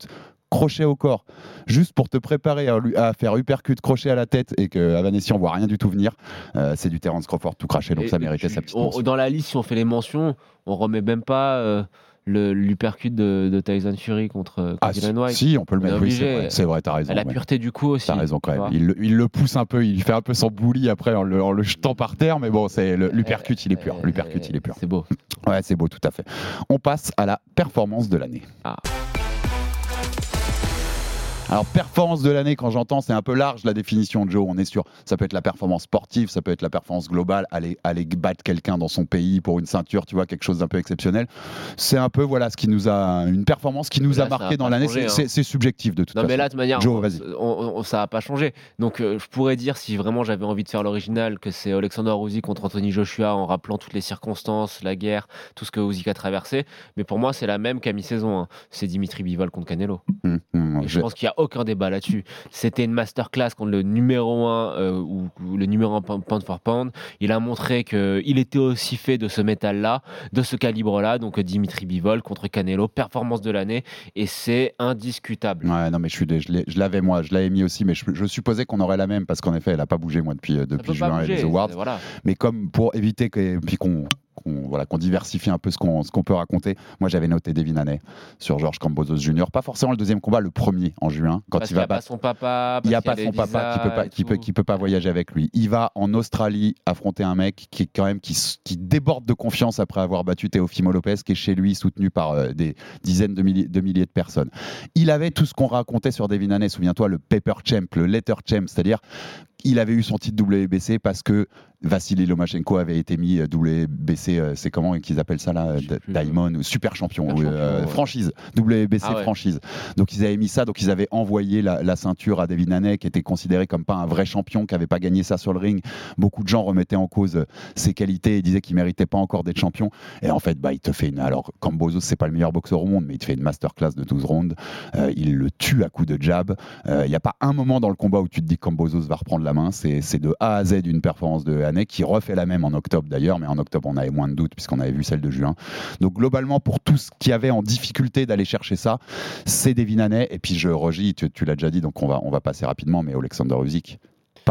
crochet au corps, juste pour te préparer à, faire uppercut, crochet à la tête et que Van Essian voit rien du tout venir, euh, c'est du Terence Crawford tout craché, donc Et- ça méritait tu- sa petite on-. Dans la liste, si on fait les mentions, on remet même pas euh, le l'uppercut de, de Tyson Fury contre, contre Ah, Dylan si, White. si, on peut le On mettre. Oui, c'est vrai, c'est vrai, t'as raison. La pureté du coup aussi. T'as raison quand même. Il, le- il le pousse un peu, il fait un peu son bully après en le, en le jetant par terre, mais bon, c'est le- l'uppercut, il est pur. Euh, L'uppercut, il est pur. C'est beau. Ouais, c'est beau, tout à fait. On passe à la performance de l'année. Ah. Alors, performance de l'année, quand j'entends, c'est un peu large la définition, Joe. On est sûr. Ça peut être la performance sportive, ça peut être la performance globale, aller, aller battre quelqu'un dans son pays pour une ceinture, tu vois, quelque chose d'un peu exceptionnel. C'est un peu, voilà, ce qui nous a. Une performance qui nous Là, a marqué a dans l'année. C'est hein. c'est- subjectif de toute Non, façon. mais là, de manière, Joe, on- vas-y. on- on- ça n'a pas changé. Donc, euh, je pourrais dire, si vraiment j'avais envie de faire l'original, que c'est Alexander Usyk contre Anthony Joshua en rappelant toutes les circonstances, la guerre, tout ce que Usyk a traversé. Mais pour moi, c'est la même qu'à mi-saison. hein. C'est Dimitri Bivol contre Canelo. Hum, hum, Et je pense qu'il n'y a aucun débat là-dessus. C'était une masterclass contre le numéro 1 ou, ou le numéro 1 pound for pound. Il a montré qu'il était aussi fait de ce métal-là, de ce calibre-là. Donc euh, Dimitri Bivol contre Canelo, performance de l'année. Et c'est indiscutable. Ouais, non, mais je suis, l'avais moi, je l'avais mis aussi, mais je, je supposais qu'on aurait la même parce qu'en effet, elle n'a pas bougé moi depuis, euh, depuis juin et les awards. Voilà. Mais comme pour éviter que, puis qu'on qu'on voilà, qu'on diversifie un peu ce qu'on peut raconter, moi j'avais noté Devin Haney sur Georges Cambosos Jr. Pas forcément le deuxième combat, le premier en juin, quand Parce il va battre. son papa. Il n'y a pas son papa qui peut pas, qui peut, qui peut pas voyager avec lui. Il va en Australie affronter un mec qui quand même qui, qui déborde de confiance après avoir battu Teofimo Lopez, qui est chez lui soutenu par euh, des dizaines de milliers, de milliers de personnes. Il avait tout ce qu'on racontait sur Devin Haney. Souviens-toi le paper champ, le letter champ, c'est-à-dire il avait eu son titre WBC parce que Vassili Lomachenko avait été mis WBC, c'est comment qu'ils appellent ça là. Diamond ou super champion, Super champion, euh, ouais. franchise, WBC Ah ouais. franchise. Donc ils avaient mis ça, donc ils avaient envoyé la, la ceinture à David Haney, qui était considéré comme pas un vrai champion, qui avait pas gagné ça sur le ring. Beaucoup de gens remettaient en cause euh, ses qualités et disaient qu'il méritait pas encore d'être champion. Et en fait, bah, il te fait une. Alors, Cambosos, c'est pas le meilleur boxeur au monde, mais il te fait une masterclass de 12 rounds. Euh, il le tue à coups de jab. Il n'y a pas un moment dans le combat où tu te dis que Cambosos va reprendre la main. C'est de A à Z une performance de Haney qui refait la même en octobre d'ailleurs, mais en octobre on moins de doutes puisqu'on avait vu celle de juin. Donc globalement pour tout ce qui avait en difficulté d'aller chercher ça, c'est Devin Haney. Et puis je regis, tu, l'as déjà dit, donc on va, on va passer rapidement, mais Alexander Usyk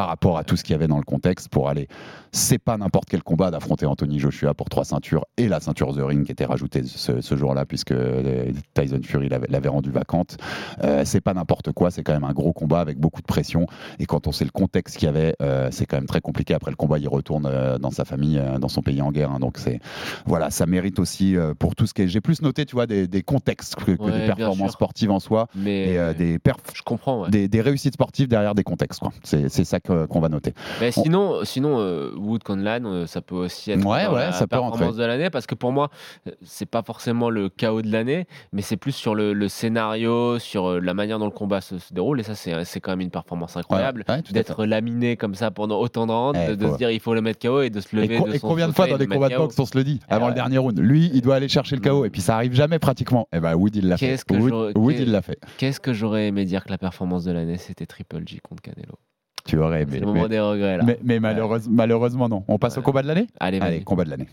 par rapport à tout ce qu'il y avait dans le contexte pour aller. C'est pas n'importe quel combat d'affronter Anthony Joshua pour trois ceintures et la ceinture The Ring qui était rajoutée ce, ce jour-là puisque euh, Tyson Fury l'avait rendue vacante. Euh, c'est pas n'importe quoi, c'est quand même un gros combat avec beaucoup de pression et quand on sait le contexte qu'il y avait, euh, c'est quand même très compliqué. Après le combat, il retourne euh, dans sa famille, dans son pays en guerre. hein. donc c'est voilà, ça mérite aussi pour tout ce qui est. J'ai plus noté, tu vois, des, des contextes que, que Ouais, des performances sportives en soi Mais et des perfs je comprends. ouais. des, des réussites sportives derrière des contextes. c'est ça que- qu'on va noter. Mais sinon, sinon euh, Wood Conlan, euh, ça peut aussi être Ouais, ouais, la ça performance de l'année parce que pour moi, euh, c'est pas forcément le chaos de l'année, mais c'est plus sur le, le scénario, sur euh, la manière dont le combat se, se déroule. Et ça, c'est quand même une performance incroyable. Ouais, D'être laminé comme ça pendant autant de rounds, Eh, de, se dire il faut le mettre KO et de se Et, lever. co- de et combien de fois dans et les combats de boxe on se le dit Eh avant le dernier round? Lui, il doit aller chercher le KO et puis ça arrive jamais pratiquement. Et ben Wood il l'a fait. Qu'est-ce que Wood, il l'a fait. Qu'est-ce que j'aurais aimé dire que la performance de l'année, c'était Triple G contre Canelo? Tu aurais C'est aimé. le moment Mais, des regrets là. mais- mais malheureuse- malheureusement non. On passe au combat de l'année Allez, Allez, combat de l'année.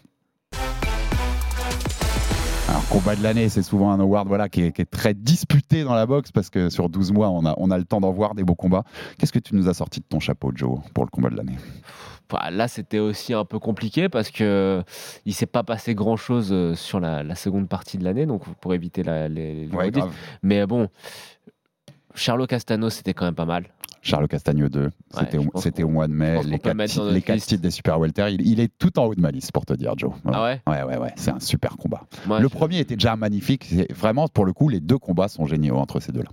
Alors, combat de l'année, c'est souvent un award voilà, qui, est, qui est très disputé dans la boxe parce que sur 12 mois, on a, on a le temps d'en voir des beaux combats. Qu'est-ce que tu nous as sorti de ton chapeau, Joe, pour le combat de l'année? Enfin, là, c'était aussi un peu compliqué parce que il s'est pas passé grand chose sur la, la seconde partie de l'année, donc pour éviter la, les, les Ouais. Mais bon, Charlo Castano, c'était quand même pas mal. Charles Castagne 2, c'était au- mois de mai. Les quatre, les titres des Super Welter, il, il est tout en haut de ma liste pour te dire, Joe. Ah ouais? Ouais, ouais, ouais, c'est un super combat. Le je- premier était déjà magnifique. Vraiment, pour le coup, les deux combats sont géniaux entre ces deux-là.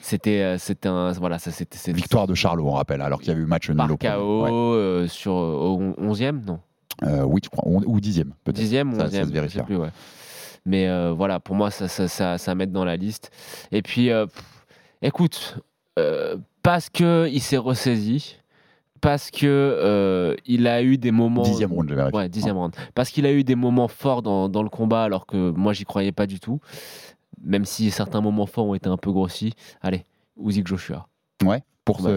C'était, euh, c'était un, voilà, ça c'était, Victoire de Charlot, on rappelle, alors qu'il y a eu match nul au. KO Ouais. euh, sur au 11e, non, Euh, oui, je crois. On- Ou dixième, peut-être. 10e ou Ça- 11e, ça se sais plus, ouais. Mais euh, voilà, pour moi, ça, ça, ça, ça met dans la liste. Et puis, pff, écoute, euh, parce que il s'est ressaisi, parce que euh, il a eu des moments. Dixième round, je. Ouais, dixième round. Parce qu'il a eu des moments forts dans, dans le combat, alors que moi, j'y croyais pas du tout. Même si certains moments forts ont été un peu grossis. Allez, Usyk Joshua. Ouais. Pour ce...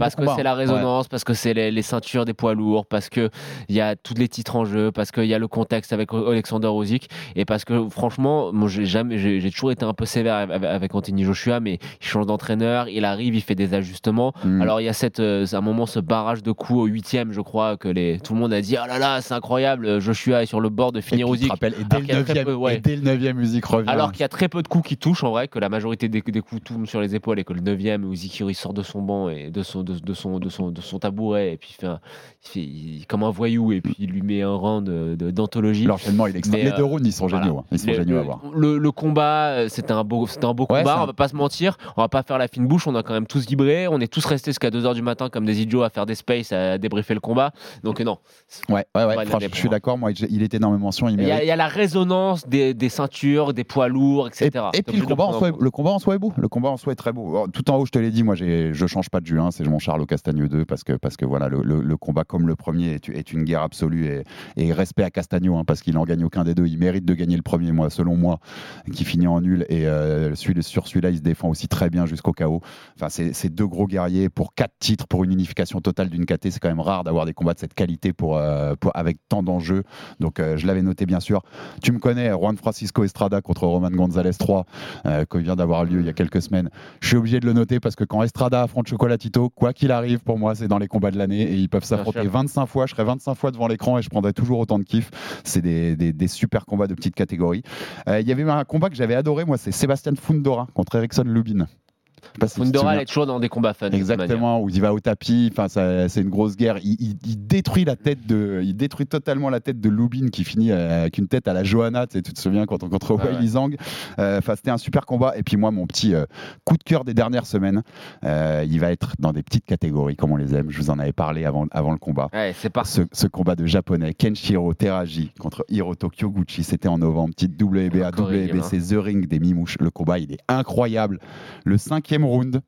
Parce que c'est la. Ouais. résonance, parce que c'est les, les ceintures des poids lourds, parce que il y a tous les titres en jeu, parce qu'il y a le contexte avec Alexander Usyk, et parce que franchement, moi j'ai jamais, j'ai toujours été un peu sévère avec- avec Anthony Joshua, mais il change d'entraîneur, il arrive, il fait des ajustements. Mm. Alors il y a cette, euh, à un moment ce barrage de coups au huitième, je crois que les, tout le monde a dit ah là là c'est incroyable, Joshua est sur le bord de finir Usyk. rappelles, et dès le qu'il y a très 9 peu- ouais. et dès le 9 musique revient. Alors qu'il y a très peu de coups qui touchent en vrai, que la majorité des, des coups tombent sur les épaules et que le 9ème, Uzikiri sort de son banc et de son, de, de son, de son, de son tabouret et puis il fait, un- il fait il- comme un voyou et puis il lui met un rang d'anthologie. L'enchaînement, il est extra. Mais, Les euh, deux rounds, ils sont voilà. géniaux. hein. Ils sont Le- géniaux à le, voir. le- le combat, euh, c'était un beau, un beau Ouais, combat. un- On va pas se mentir. On va pas faire la fine bouche. On a quand même tous vibré. On est tous restés jusqu'à 2h du matin comme des idiots à faire des spaces, à débriefer le combat. Donc euh, non. Ouais, ouais, ouais. Franchement, je suis d'accord. Moi, il était dans mes mentions. Il Il y, a, y la résonance des, des ceintures, des poids lourds, etc. Et, puis le combat, en soi, est- le combat en soi est beau. Le combat en soi est très beau. Alors, tout en haut, je te l'ai dit, moi, je change pas de jus. hein, c'est mon Charles Castagne 2 parce que, parce que voilà, le, combat comme le premier est, une guerre absolue et, respect à Castagno hein, parce qu'il en gagne aucun des deux. Il mérite de gagner le premier, moi, selon moi, qui finit en nul. Et euh, sur celui-là, il se défend aussi très bien jusqu'au chaos. Enfin, c'est deux gros guerriers pour quatre titres, pour une unification totale d'une KT. C'est quand même rare d'avoir des combats de cette qualité pour, euh, avec tant d'enjeux. Donc, euh, je l'avais noté, bien sûr. Tu me connais, Juan Francisco Estrada contre Roman Gonzalez 3, euh, qui vient d'avoir lieu il y a quelques semaines. Je suis obligé de le noter parce que quand Estrada affronte Chocolatito, quoi qu'il arrive, pour moi, c'est dans les combats de l'année et ils peuvent s'affronter sûr. 25 fois. Je serai 25 fois devant l'écran et je prendrai toujours autant de kiff. C'est des, des- des super combats de petite catégorie. Euh, Il y avait un combat que j'avais adoré, moi, c'est Sébastien Fundora contre Erickson Lubin. Pas si Fundora, est toujours dans des combats fun. Exactement, où il va au tapis, enfin ça- c'est une grosse guerre. Il, il- il détruit la tête de, il détruit totalement la tête de Lubin qui finit euh, avec une tête à la Johanna, tu, sais, tu te souviens quand on contre ouais. Zhang. Euh, Enfin c'était un super combat. Et puis moi mon petit euh, coup de cœur des dernières semaines, euh, il va être dans des petites catégories comme on les aime. Je vous en avais parlé avant, avant le combat. Ouais, c'est parti. Ce, ce combat de japonais, Kenshiro Teraji contre Hiroto Kyoguchi, c'était en novembre, petite WBA, WBC, The Ring des Mimouches. Le combat, il est incroyable. Le round,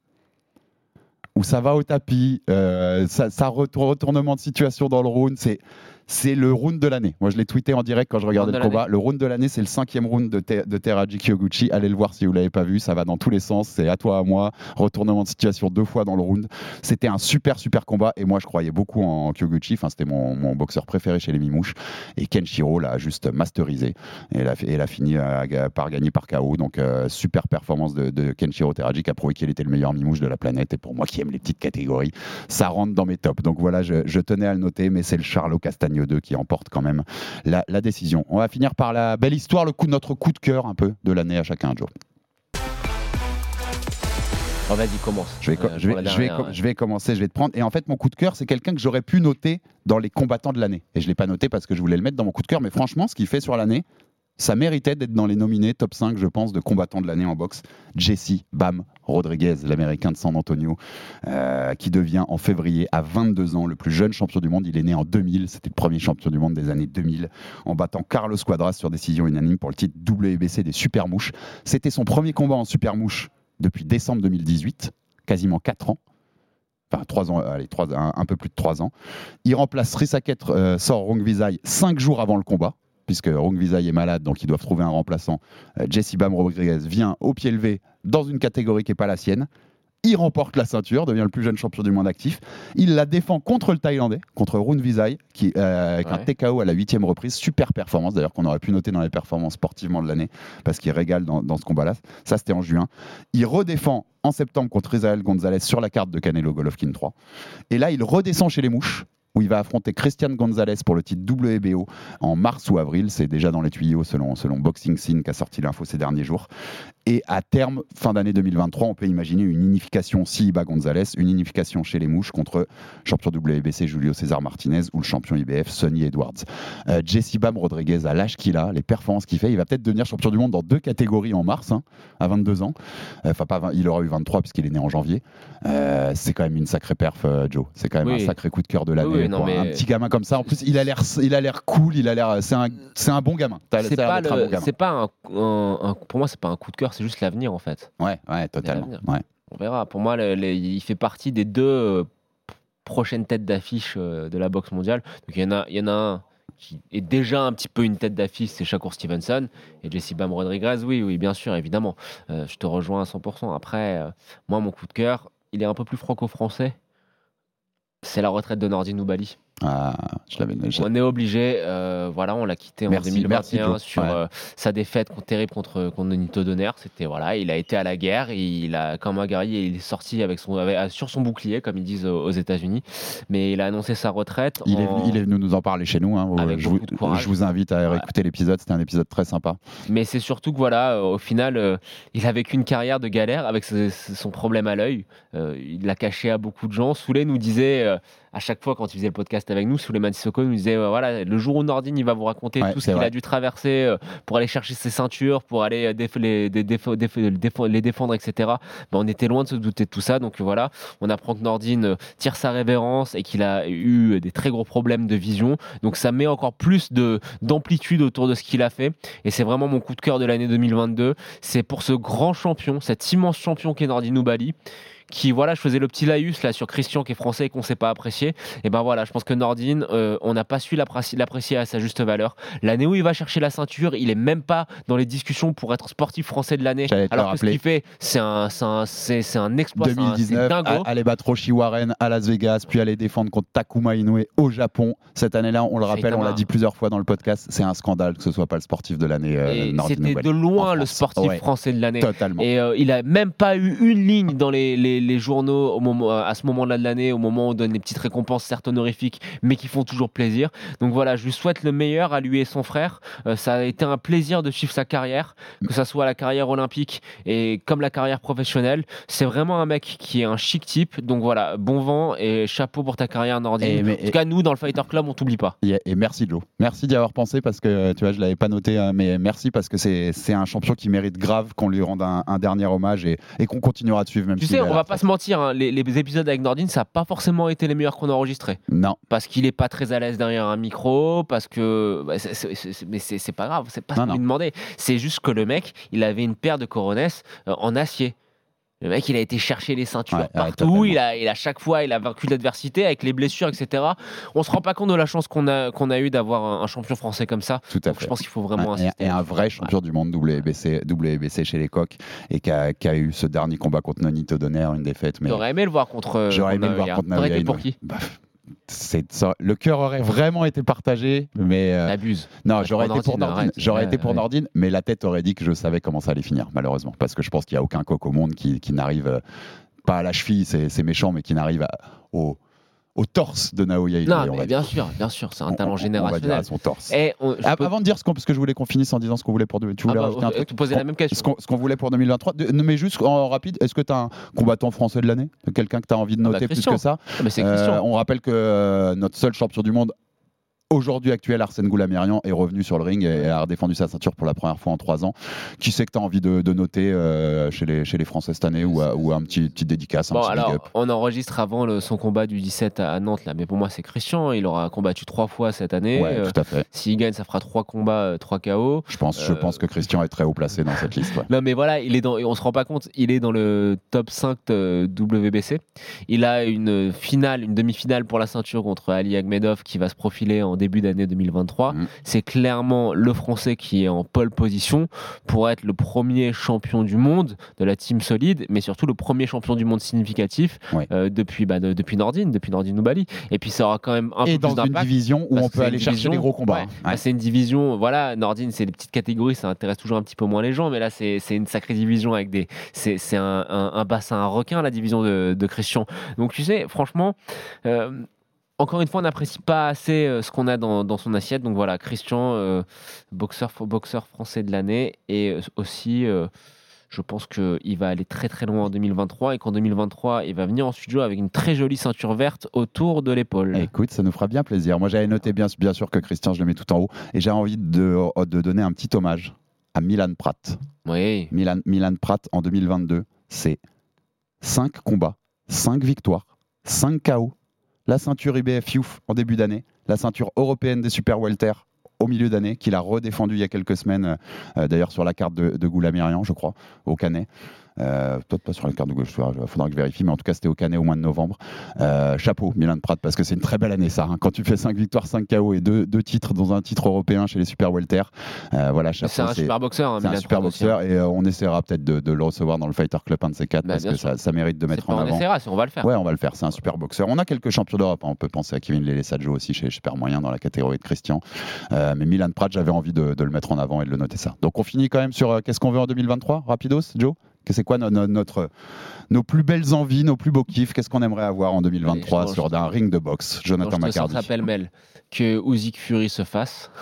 où ça va au tapis, euh, ça, ça retour- retournement de situation dans le round, c'est. C'est le round de l'année. Moi, je l'ai tweeté en direct quand je regardais le combat. Le round de l'année, c'est le cinquième round de, Te- de Teraji Kyoguchi. Allez le voir si vous l'avez pas vu. Ça va dans tous les sens. C'est à toi, à moi. Retournement de situation deux fois dans le round. C'était un super, super combat. Et moi, je croyais beaucoup en Kyoguchi. Enfin, c'était mon, mon boxeur préféré chez les Mimouches. Et Kenshiro l'a juste masterisé. Et elle a, fait- elle a fini euh, par gagner par KO. Donc, euh, super performance de, de Kenshiro Teraji qui a prouvé qu'il était le meilleur Mimouche de la planète. Et pour moi qui aime les petites catégories, ça rentre dans mes tops. Donc voilà, je, je tenais à le noter. Mais c'est le Charlot Castagno 2 qui emporte quand même la, la décision. On va finir par la belle histoire, le coup, notre coup de cœur un peu de l'année à chacun, Joe. Oh, Vas-y, commence. Je vais, Euh, je, vais, pour la je, vais, dernière, co- ouais. je vais commencer, je vais te prendre. Et en fait, mon coup de cœur, c'est quelqu'un que j'aurais pu noter dans les combattants de l'année. Et je ne l'ai pas noté parce que je voulais le mettre dans mon coup de cœur. Mais franchement, ce qu'il fait sur l'année, ça méritait d'être dans les nominés top 5, je pense, de combattants de l'année en boxe. Jesse Bam Rodriguez, l'américain de San Antonio, euh, qui devient en février, à 22 ans, le plus jeune champion du monde. Il est né en 2000, c'était le premier champion du monde des années 2000, en battant Carlos Quadras sur décision unanime pour le titre WBC des Super Mouches. C'était son premier combat en Super Mouche depuis décembre 2018, quasiment 4 ans. Enfin, 3 ans, allez, trois- un, un peu plus de 3 ans. Il remplace Risaket euh, sort Rongvisai 5 jours avant le combat, puisque Rongvisai est malade, donc ils doivent trouver un remplaçant. Euh, Jesse Bam Rodriguez vient au pied levé dans une catégorie qui n'est pas la sienne. Il remporte la ceinture, devient le plus jeune champion du monde actif. Il la défend contre le Thaïlandais, contre Rune Visai, qui, euh, avec un. TKO à la huitième reprise. Super performance, d'ailleurs, qu'on aurait pu noter dans les performances sportivement de l'année, parce qu'il régale dans, dans ce combat-là. Ça, c'était en juin. Il redéfend en septembre contre Israël Gonzalez sur la carte de Canelo Golovkin 3. Et là, il redescend chez les mouches, où il va affronter Christian Gonzalez pour le titre WBO en mars ou avril. C'est déjà dans les tuyaux selon, selon Boxing Scene qui a sorti l'info ces derniers jours. Et à terme, fin d'année 2023, on peut imaginer une unification si bat Gonzalez, une unification chez les mouches contre champion WBC Julio César Martinez ou le champion IBF Sonny Edwards. Euh, Jesse Bam Rodriguez, à l'âge qu'il a, les performances qu'il fait, il va peut-être devenir champion du monde dans deux catégories en mars, hein, à 22 ans. Euh, Enfin, pas 20, il aura eu 23 puisqu'il est né en janvier. Euh, c'est quand même une sacrée perf, Joe. C'est quand même Oui. un sacré coup de cœur de l'année. Oui, mais- Un petit gamin comme ça. En plus, il a l'air, il a l'air cool. Il a l'air, c'est un, c'est un bon gamin. C'est pas, le- bon gamin. pas un- un- pour moi, c'est pas un coup de cœur, c'est juste l'avenir en fait. Ouais, ouais, totalement. Ouais. On verra. Pour moi, le- le- il fait partie des deux euh, prochaines têtes d'affiche euh, de la boxe mondiale. Donc il y en a, il y en a un qui est déjà un petit peu une tête d'affiche, c'est Shakur Stevenson. Et Jesse Bam Rodriguez, oui, oui, bien sûr, évidemment. Euh, je te rejoins à 100%. Après, moi, mon coup de cœur, il est un peu plus franco-français. C'est la retraite de Nordin Noubali. Ah, je l'avais je- On est obligé, euh, voilà, on l'a quitté Merci, en 2021 merci, sur ouais. euh, sa défaite contre- terrible contre contre Nito Donner. C'était voilà, il a été à la guerre, il a comme un guerrier, il est sorti avec son avec- sur son bouclier comme ils disent aux aux États-Unis, mais il a annoncé sa retraite. Il est, en- il est venu nous en parler chez nous. hein. Avec je, vous, je invite à réécouter l'épisode. C'était un épisode très sympa. Mais c'est surtout que voilà, euh, au final, euh, il a vécu une carrière de galère avec ce- son problème à l'œil. Euh, il l'a caché à beaucoup de gens. Soulet nous disait euh, à chaque fois quand il faisait le podcast avec nous, Souleymane Sissoko nous disait voilà, le jour où Nordine il va vous raconter Ouais, tout ce qu'il a dû traverser euh, pour aller chercher ses ceintures, pour aller euh, déf- les, dé- déf- déf- les défendre, les défendre, etc. Ben, on était loin de se douter de tout ça. Donc voilà, on apprend que Nordine euh, tire sa révérence et qu'il a eu des très gros problèmes de vision. Donc ça met encore plus de d'amplitude autour de ce qu'il a fait. Et c'est vraiment mon coup de cœur de l'année 2022. C'est pour ce grand champion, cet immense champion qu'est Nordine Noubali. Qui voilà, je faisais le petit laïus là sur Christian qui est français et qu'on sait pas apprécier. Et ben voilà, je pense que Nordine, euh, on n'a pas su l'apprécier à sa juste valeur. L'année où il va chercher la ceinture, il est même pas dans les discussions pour être sportif français de l'année. Alors que ce qu'il fait, c'est un, un, un exploit, c'est un- c'est 2019, dingo. à- aller battre Roshi Warren à Las Vegas, puis aller défendre contre Takuma Inoue au Japon. Cette année-là, on le rappelle, on l'a dit plusieurs fois dans le podcast, c'est un scandale que ce soit pas le sportif de l'année. euh, C'était de loin le sportif Ouais, français de l'année. Totalement. Et euh, il a même pas eu une ligne dans les, les- les journaux au moment, à ce moment-là de l'année, au moment où on donne les petites récompenses, certes honorifiques, mais qui font toujours plaisir. Donc voilà, je lui souhaite le meilleur à lui et son frère. Euh, ça a été un plaisir de suivre sa carrière, que ça soit la carrière olympique et comme la carrière professionnelle. C'est vraiment un mec qui est un chic type. Donc voilà, bon vent et chapeau pour ta carrière, Nordine. En tout cas, nous, dans le Fighter Club, on t'oublie pas. Et, et merci Joe. Merci d'y avoir pensé parce que tu vois, je l'avais pas noté, hein, mais merci parce que c'est un champion qui mérite grave qu'on lui rende un, un dernier hommage et, et qu'on continuera de suivre même Tu s'il sais, on va pas se mentir, hein, les, les épisodes avec Nordine, ça n'a pas forcément été les meilleurs qu'on a enregistrés. Non, parce qu'il est pas très à l'aise derrière un micro, parce que bah, mais c'est pas grave, c'est pas ce Non, qu'on non. lui demandait. C'est juste que le mec, il avait une paire de coronets euh, en acier. Le mec, il a été chercher les ceintures Ouais, partout. il a, il a chaque fois, il a vaincu l'adversité avec les blessures, etc. On se rend pas compte de la chance qu'on a, qu'on a eu d'avoir un, un champion français comme ça. tout à Donc, fait. je pense qu'il faut vraiment Un- et, un vrai champion du monde WBC, WBC chez les coqs et qui a, qui a eu ce dernier combat contre Nonito Donner, une défaite. Mais J'aurais aimé le voir contre. euh, j'aurais aimé le Naoya. voir contre été pour qui Bah, ça- le cœur aurait vraiment été partagé, mais euh, Abuse. non, j'aurais été pour Nordine. J'aurais été pour mais la tête aurait dit que je savais comment ça allait finir, malheureusement, parce que je pense qu'il n'y a aucun coq au monde qui, qui n'arrive euh, pas à la cheville, c'est méchant, mais qui n'arrive au, au torse de Inoue. Non, mais bien sûr, bien sûr, c'est un On- talent on- on va dire générationnel. à son torse. Et on- je Ah, peux- Avant de dire ce qu'on, parce que je voulais qu'on finisse en disant ce qu'on voulait pour. deux- Tu Ah voulais bah, rajouter un euh, truc tu posais la même question. Ce qu'on, voulait pour 2023. De- mais juste en rapide, est-ce que tu as un combattant français de l'année? Quelqu'un que tu as envie de Ah bah, noter plus que ça? Mais c'est Euh. On rappelle que euh, notre seul champion du monde. Aujourd'hui actuel, Arsène Goulamirian est revenu sur le ring et a redéfendu sa ceinture pour la première fois en trois ans. Qui c'est que tu as envie de, de noter euh, chez, les, chez les Français cette année ou, ou un petit, petit dédicace, un Bon, petit alors, up? on enregistre avant le- son combat du 17 à, Nantes, là. Mais pour moi, c'est Christian. Il aura combattu trois fois cette année. Ouais, Euh, tout à fait. S'il gagne, ça fera trois combats, euh, trois KO. Je pense, je euh, pense que Christian est très haut placé dans cette liste. ouais. Non, mais voilà, il est dans, on se rend pas compte, il est dans le top 5 de WBC. Il a une finale, une demi-finale pour la ceinture contre Ali Agmedov qui va se profiler en début d'année 2023. Mhm. C'est clairement le Français qui est en pole position pour être le premier champion du monde de la team solide, mais surtout le premier champion du monde significatif Ouais. euh, depuis, bah, de- depuis Nordine, depuis Nordine Noubali. Et puis ça aura quand même un Et peu plus dans une d'impact. division où on peut c'est aller une chercher division- les gros combats. ouais. hein. Bah, c'est une division, voilà, Nordine, c'est des petites catégories, ça intéresse toujours un petit peu moins les gens, mais là, c'est c'est une sacrée division avec des. C'est c'est un, un- un bassin, un requin, la division de, de Christian. Donc, tu sais, franchement. euh, encore une fois, on n'apprécie pas assez euh, ce qu'on a dans, dans son assiette. Donc voilà, Christian, euh, boxeur, boxeur français de l'année. Et euh, aussi, euh, je pense qu'il va aller très très loin en 2023. Et qu'en 2023, il va venir en studio avec une très jolie ceinture verte autour de l'épaule. Écoute, ça nous fera bien plaisir. Moi, j'avais noté bien, bien sûr que Christian, je le mets tout en haut. Et j'ai envie de, de donner un petit hommage à Milan Pratt. Oui. Milan, Milan Pratt en 2022, c'est 5 combats, 5 victoires, 5 KO, la ceinture IBF Youth en début d'année, la ceinture européenne des super welter au milieu d'année, qu'il a redéfendu il y a quelques semaines, euh, d'ailleurs sur la carte de, de Goulamirian, je crois, au Canet. Euh, Peut-être pas sur la carte de gauche, il faudra que je vérifie, mais en tout cas, c'était au Canet au mois de novembre. Euh, chapeau, Milan Prat, parce que c'est une très belle année, ça. hein. Quand tu fais 5 victoires, 5 KO et 2 deux, titres dans un titre européen chez les Super Welter, euh, voilà, chapeau. C'est un super boxeur. hein, c'est un super aussi, boxeur hein. et euh, on essaiera peut-être de, de le recevoir dans le Fighter Club 1 de ces 4 Bah, parce que ça, ça mérite de mettre en on avant. essaiera, si on va le faire. Ouais, on va le faire. C'est un super boxeur. On a quelques champions d'Europe. On peut penser à Kevin Lele Saggio aussi chez Super Moyen dans la catégorie de Christian. Mais Milan Prat, j'avais envie de, de le mettre en avant et de le noter ça. Donc on finit quand même sur qu'est-ce qu'on veut en 2023 Rapidos, Joe? C'est quoi no- no- notre, nos plus belles envies, nos plus beaux kiffs? Qu'est-ce qu'on aimerait avoir en 2023 Allez, je- sur un ring de boxe Jonathan Donc, je McCarty. ça pêle-mêle. Que Usyk Fury se fasse.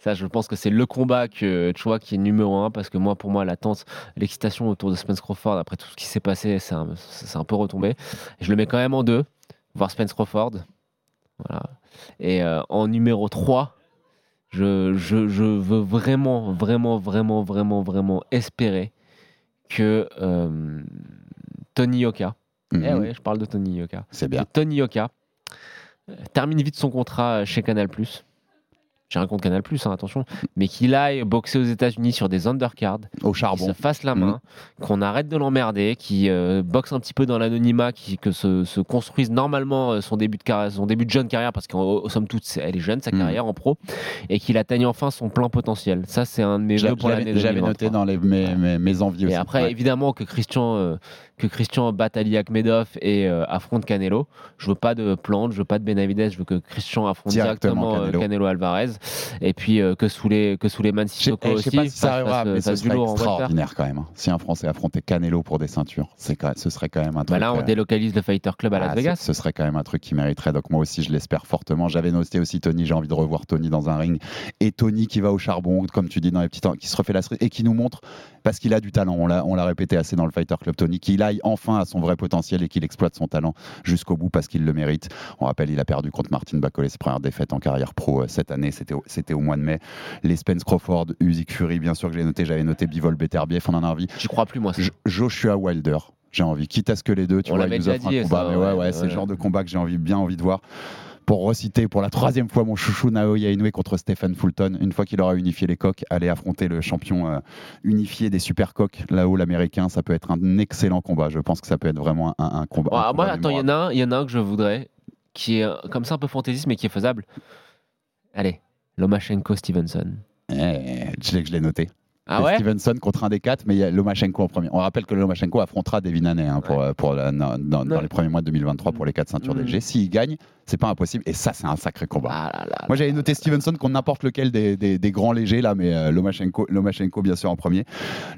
Ça, je pense que c'est le combat que tu vois qui est numéro un parce que moi, pour moi, l'attente, l'excitation autour de Spence Crawford après tout ce qui s'est passé, c'est un, un peu retombé. Et je le mets quand même en deux, voir Spence Crawford. Voilà. Et euh, en numéro 3, je, je, je veux vraiment, vraiment, vraiment, vraiment, vraiment espérer que euh, Tony Yoka, Mhm. eh ouais, je parle de Tony Yoka, C'est bien. Tony Yoka euh, termine vite son contrat chez Canal+. J'ai rien contre Canal+, hein, attention, mais qu'il aille boxer aux États-Unis sur des undercards, Au qu'il charbon. se fasse la main, qu'on arrête de l'emmerder, qu'il euh, boxe un petit peu dans l'anonymat, qu'il- que se, se construise normalement euh, son début de carrière, son début de jeune carrière, parce qu'en somme toute, elle est jeune sa Mhm. carrière en pro, et qu'il atteigne enfin son plein potentiel. Ça, c'est un de mes vœux pour l'année J'avais j'avais 2023. noté dans les, mes, mes, mes envies aussi. Et après, Ouais. évidemment, que Christian, euh, que Christian batte Ali Akhmedov et euh, affronte Canelo. Je veux pas de plante, je veux pas de Benavides, je veux que Christian affronte Directement directement, euh, Canelo. Canelo. Alvarez. Et puis euh, que sous les que sous les Sissoko eh, je aussi. sais pas si ça arrivera, mais ce serait extraordinaire quand même. hein. Si un Français affrontait Canelo pour des ceintures, c'est ce serait quand même un truc. Bah là, on délocalise le Fighter Club à Las Ah, Vegas. Ce, ce serait quand même un truc qui mériterait. Donc moi aussi, je l'espère fortement. J'avais noté aussi Tony. J'ai envie de revoir Tony dans un ring. Et Tony qui va au charbon, comme tu dis dans les petits temps, qui se refait la cerise et qui nous montre parce qu'il a du talent. On l'a, répété assez dans le Fighter Club Tony, qu'il aille enfin à son vrai potentiel et qu'il exploite son talent jusqu'au bout parce qu'il le mérite. On rappelle, il a perdu contre Martin Bacolé ses premières défaites en carrière pro euh, cette année. C'était au, au mois de mai. Les Spence Crawford, Usyk Fury, bien sûr que j'ai noté. J'avais noté Bivol Beterbiev. On en a envie. J'y crois plus, moi. ça. Joshua Wilder. J'ai envie, quitte à ce que les deux, tu On vois, ils nous offrent un combat. ça, mais ouais, ouais, ouais, c'est le genre de combat que j'ai envie, bien envie de voir. Pour reciter pour la troisième fois mon chouchou Naoya Inoue contre Stephen Fulton, une fois qu'il aura unifié les coques, aller affronter le champion euh, unifié des super coques, là-haut l'américain, ça peut être un excellent combat. Je pense que ça peut être vraiment un, un combat. Ouais, un moi, combat attends, il y en a un, il y en a un que je voudrais, qui est euh, comme ça un peu fantaisiste, mais qui est faisable. Allez, Lomachenko Stevenson. Eh, je l'ai- je l'ai noté. Ah ouais? Stevenson contre un des quatre, mais il y a Lomachenko en premier. On rappelle que Lomachenko affrontera Devin Haney hein, pour, euh, pour la- dans, dans- dans Ouais. les premiers mois de 2023 pour les quatre ceintures Mm. DG. S'il gagne, c'est pas impossible. Et ça, c'est un sacré combat. Ah là là Moi, j'avais noté. Stevenson contre n'importe lequel des, des- des grands légers, là, mais euh, Lomachenko, Lomachenko, bien sûr, en premier.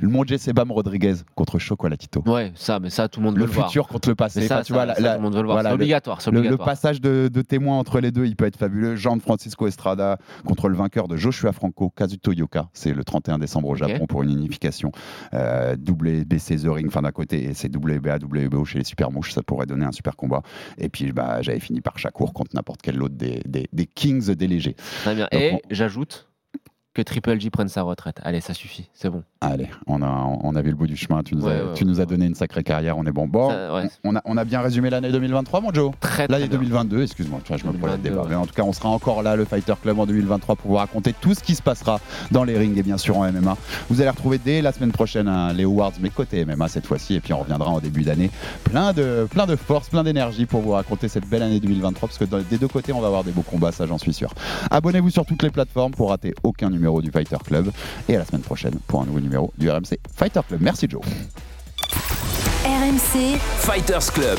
Le Monje Sebam Rodriguez contre Chocolatito. Ouais, ça, mais ça, tout le monde Le veut le voir. futur contre le passé. Ça, Enfin, tu ça, vois, la- ça, la- tout le monde veut le voir. voilà, c'est obligatoire, le, passage de, de témoin entre les deux, il peut être fabuleux. Jean Francisco Estrada contre le vainqueur de Joshua Franco, Kazuto Yoka. C'est le 31 décembre au. Japon pour une unification. Euh, WBC The Ring, enfin d'un côté, et c'est WBA, WBO chez les Super Mouches. Ça pourrait donner un super combat. Et puis, bah, j'avais fini par Contre n'importe quel autre des, des, des Kings des légers. Très bien. Donc, Et on- j'ajoute que Triple G prenne sa retraite. Allez, ça suffit, c'est bon. Allez, on a, on a vu le bout du chemin. Tu nous, Ouais, as, ouais, tu nous as donné une sacrée carrière. On est bon. Bon, Ça, on, a, on a bien résumé l'année 2023, mon Joe. Très, L'année bien. 2022, excuse-moi, je me prends le 2022, débat. ouais. Mais en tout cas, on sera encore là, le Fighter Club en 2023, pour vous raconter tout ce qui se passera dans les rings et bien sûr en MMA. Vous allez retrouver dès la semaine prochaine hein, les awards, mais côté MMA cette fois-ci, et puis on reviendra en début d'année. Plein de, plein de force, plein d'énergie pour vous raconter cette belle année 2023, parce que dans- des deux côtés, on va avoir des beaux combats, ça j'en suis sûr. Abonnez-vous sur toutes les plateformes pour rater aucun numéro du Fighter Club, et à la semaine prochaine pour un nouveau numéro du RMC Fighter Club. Merci Joe. RMC, Fighters Club.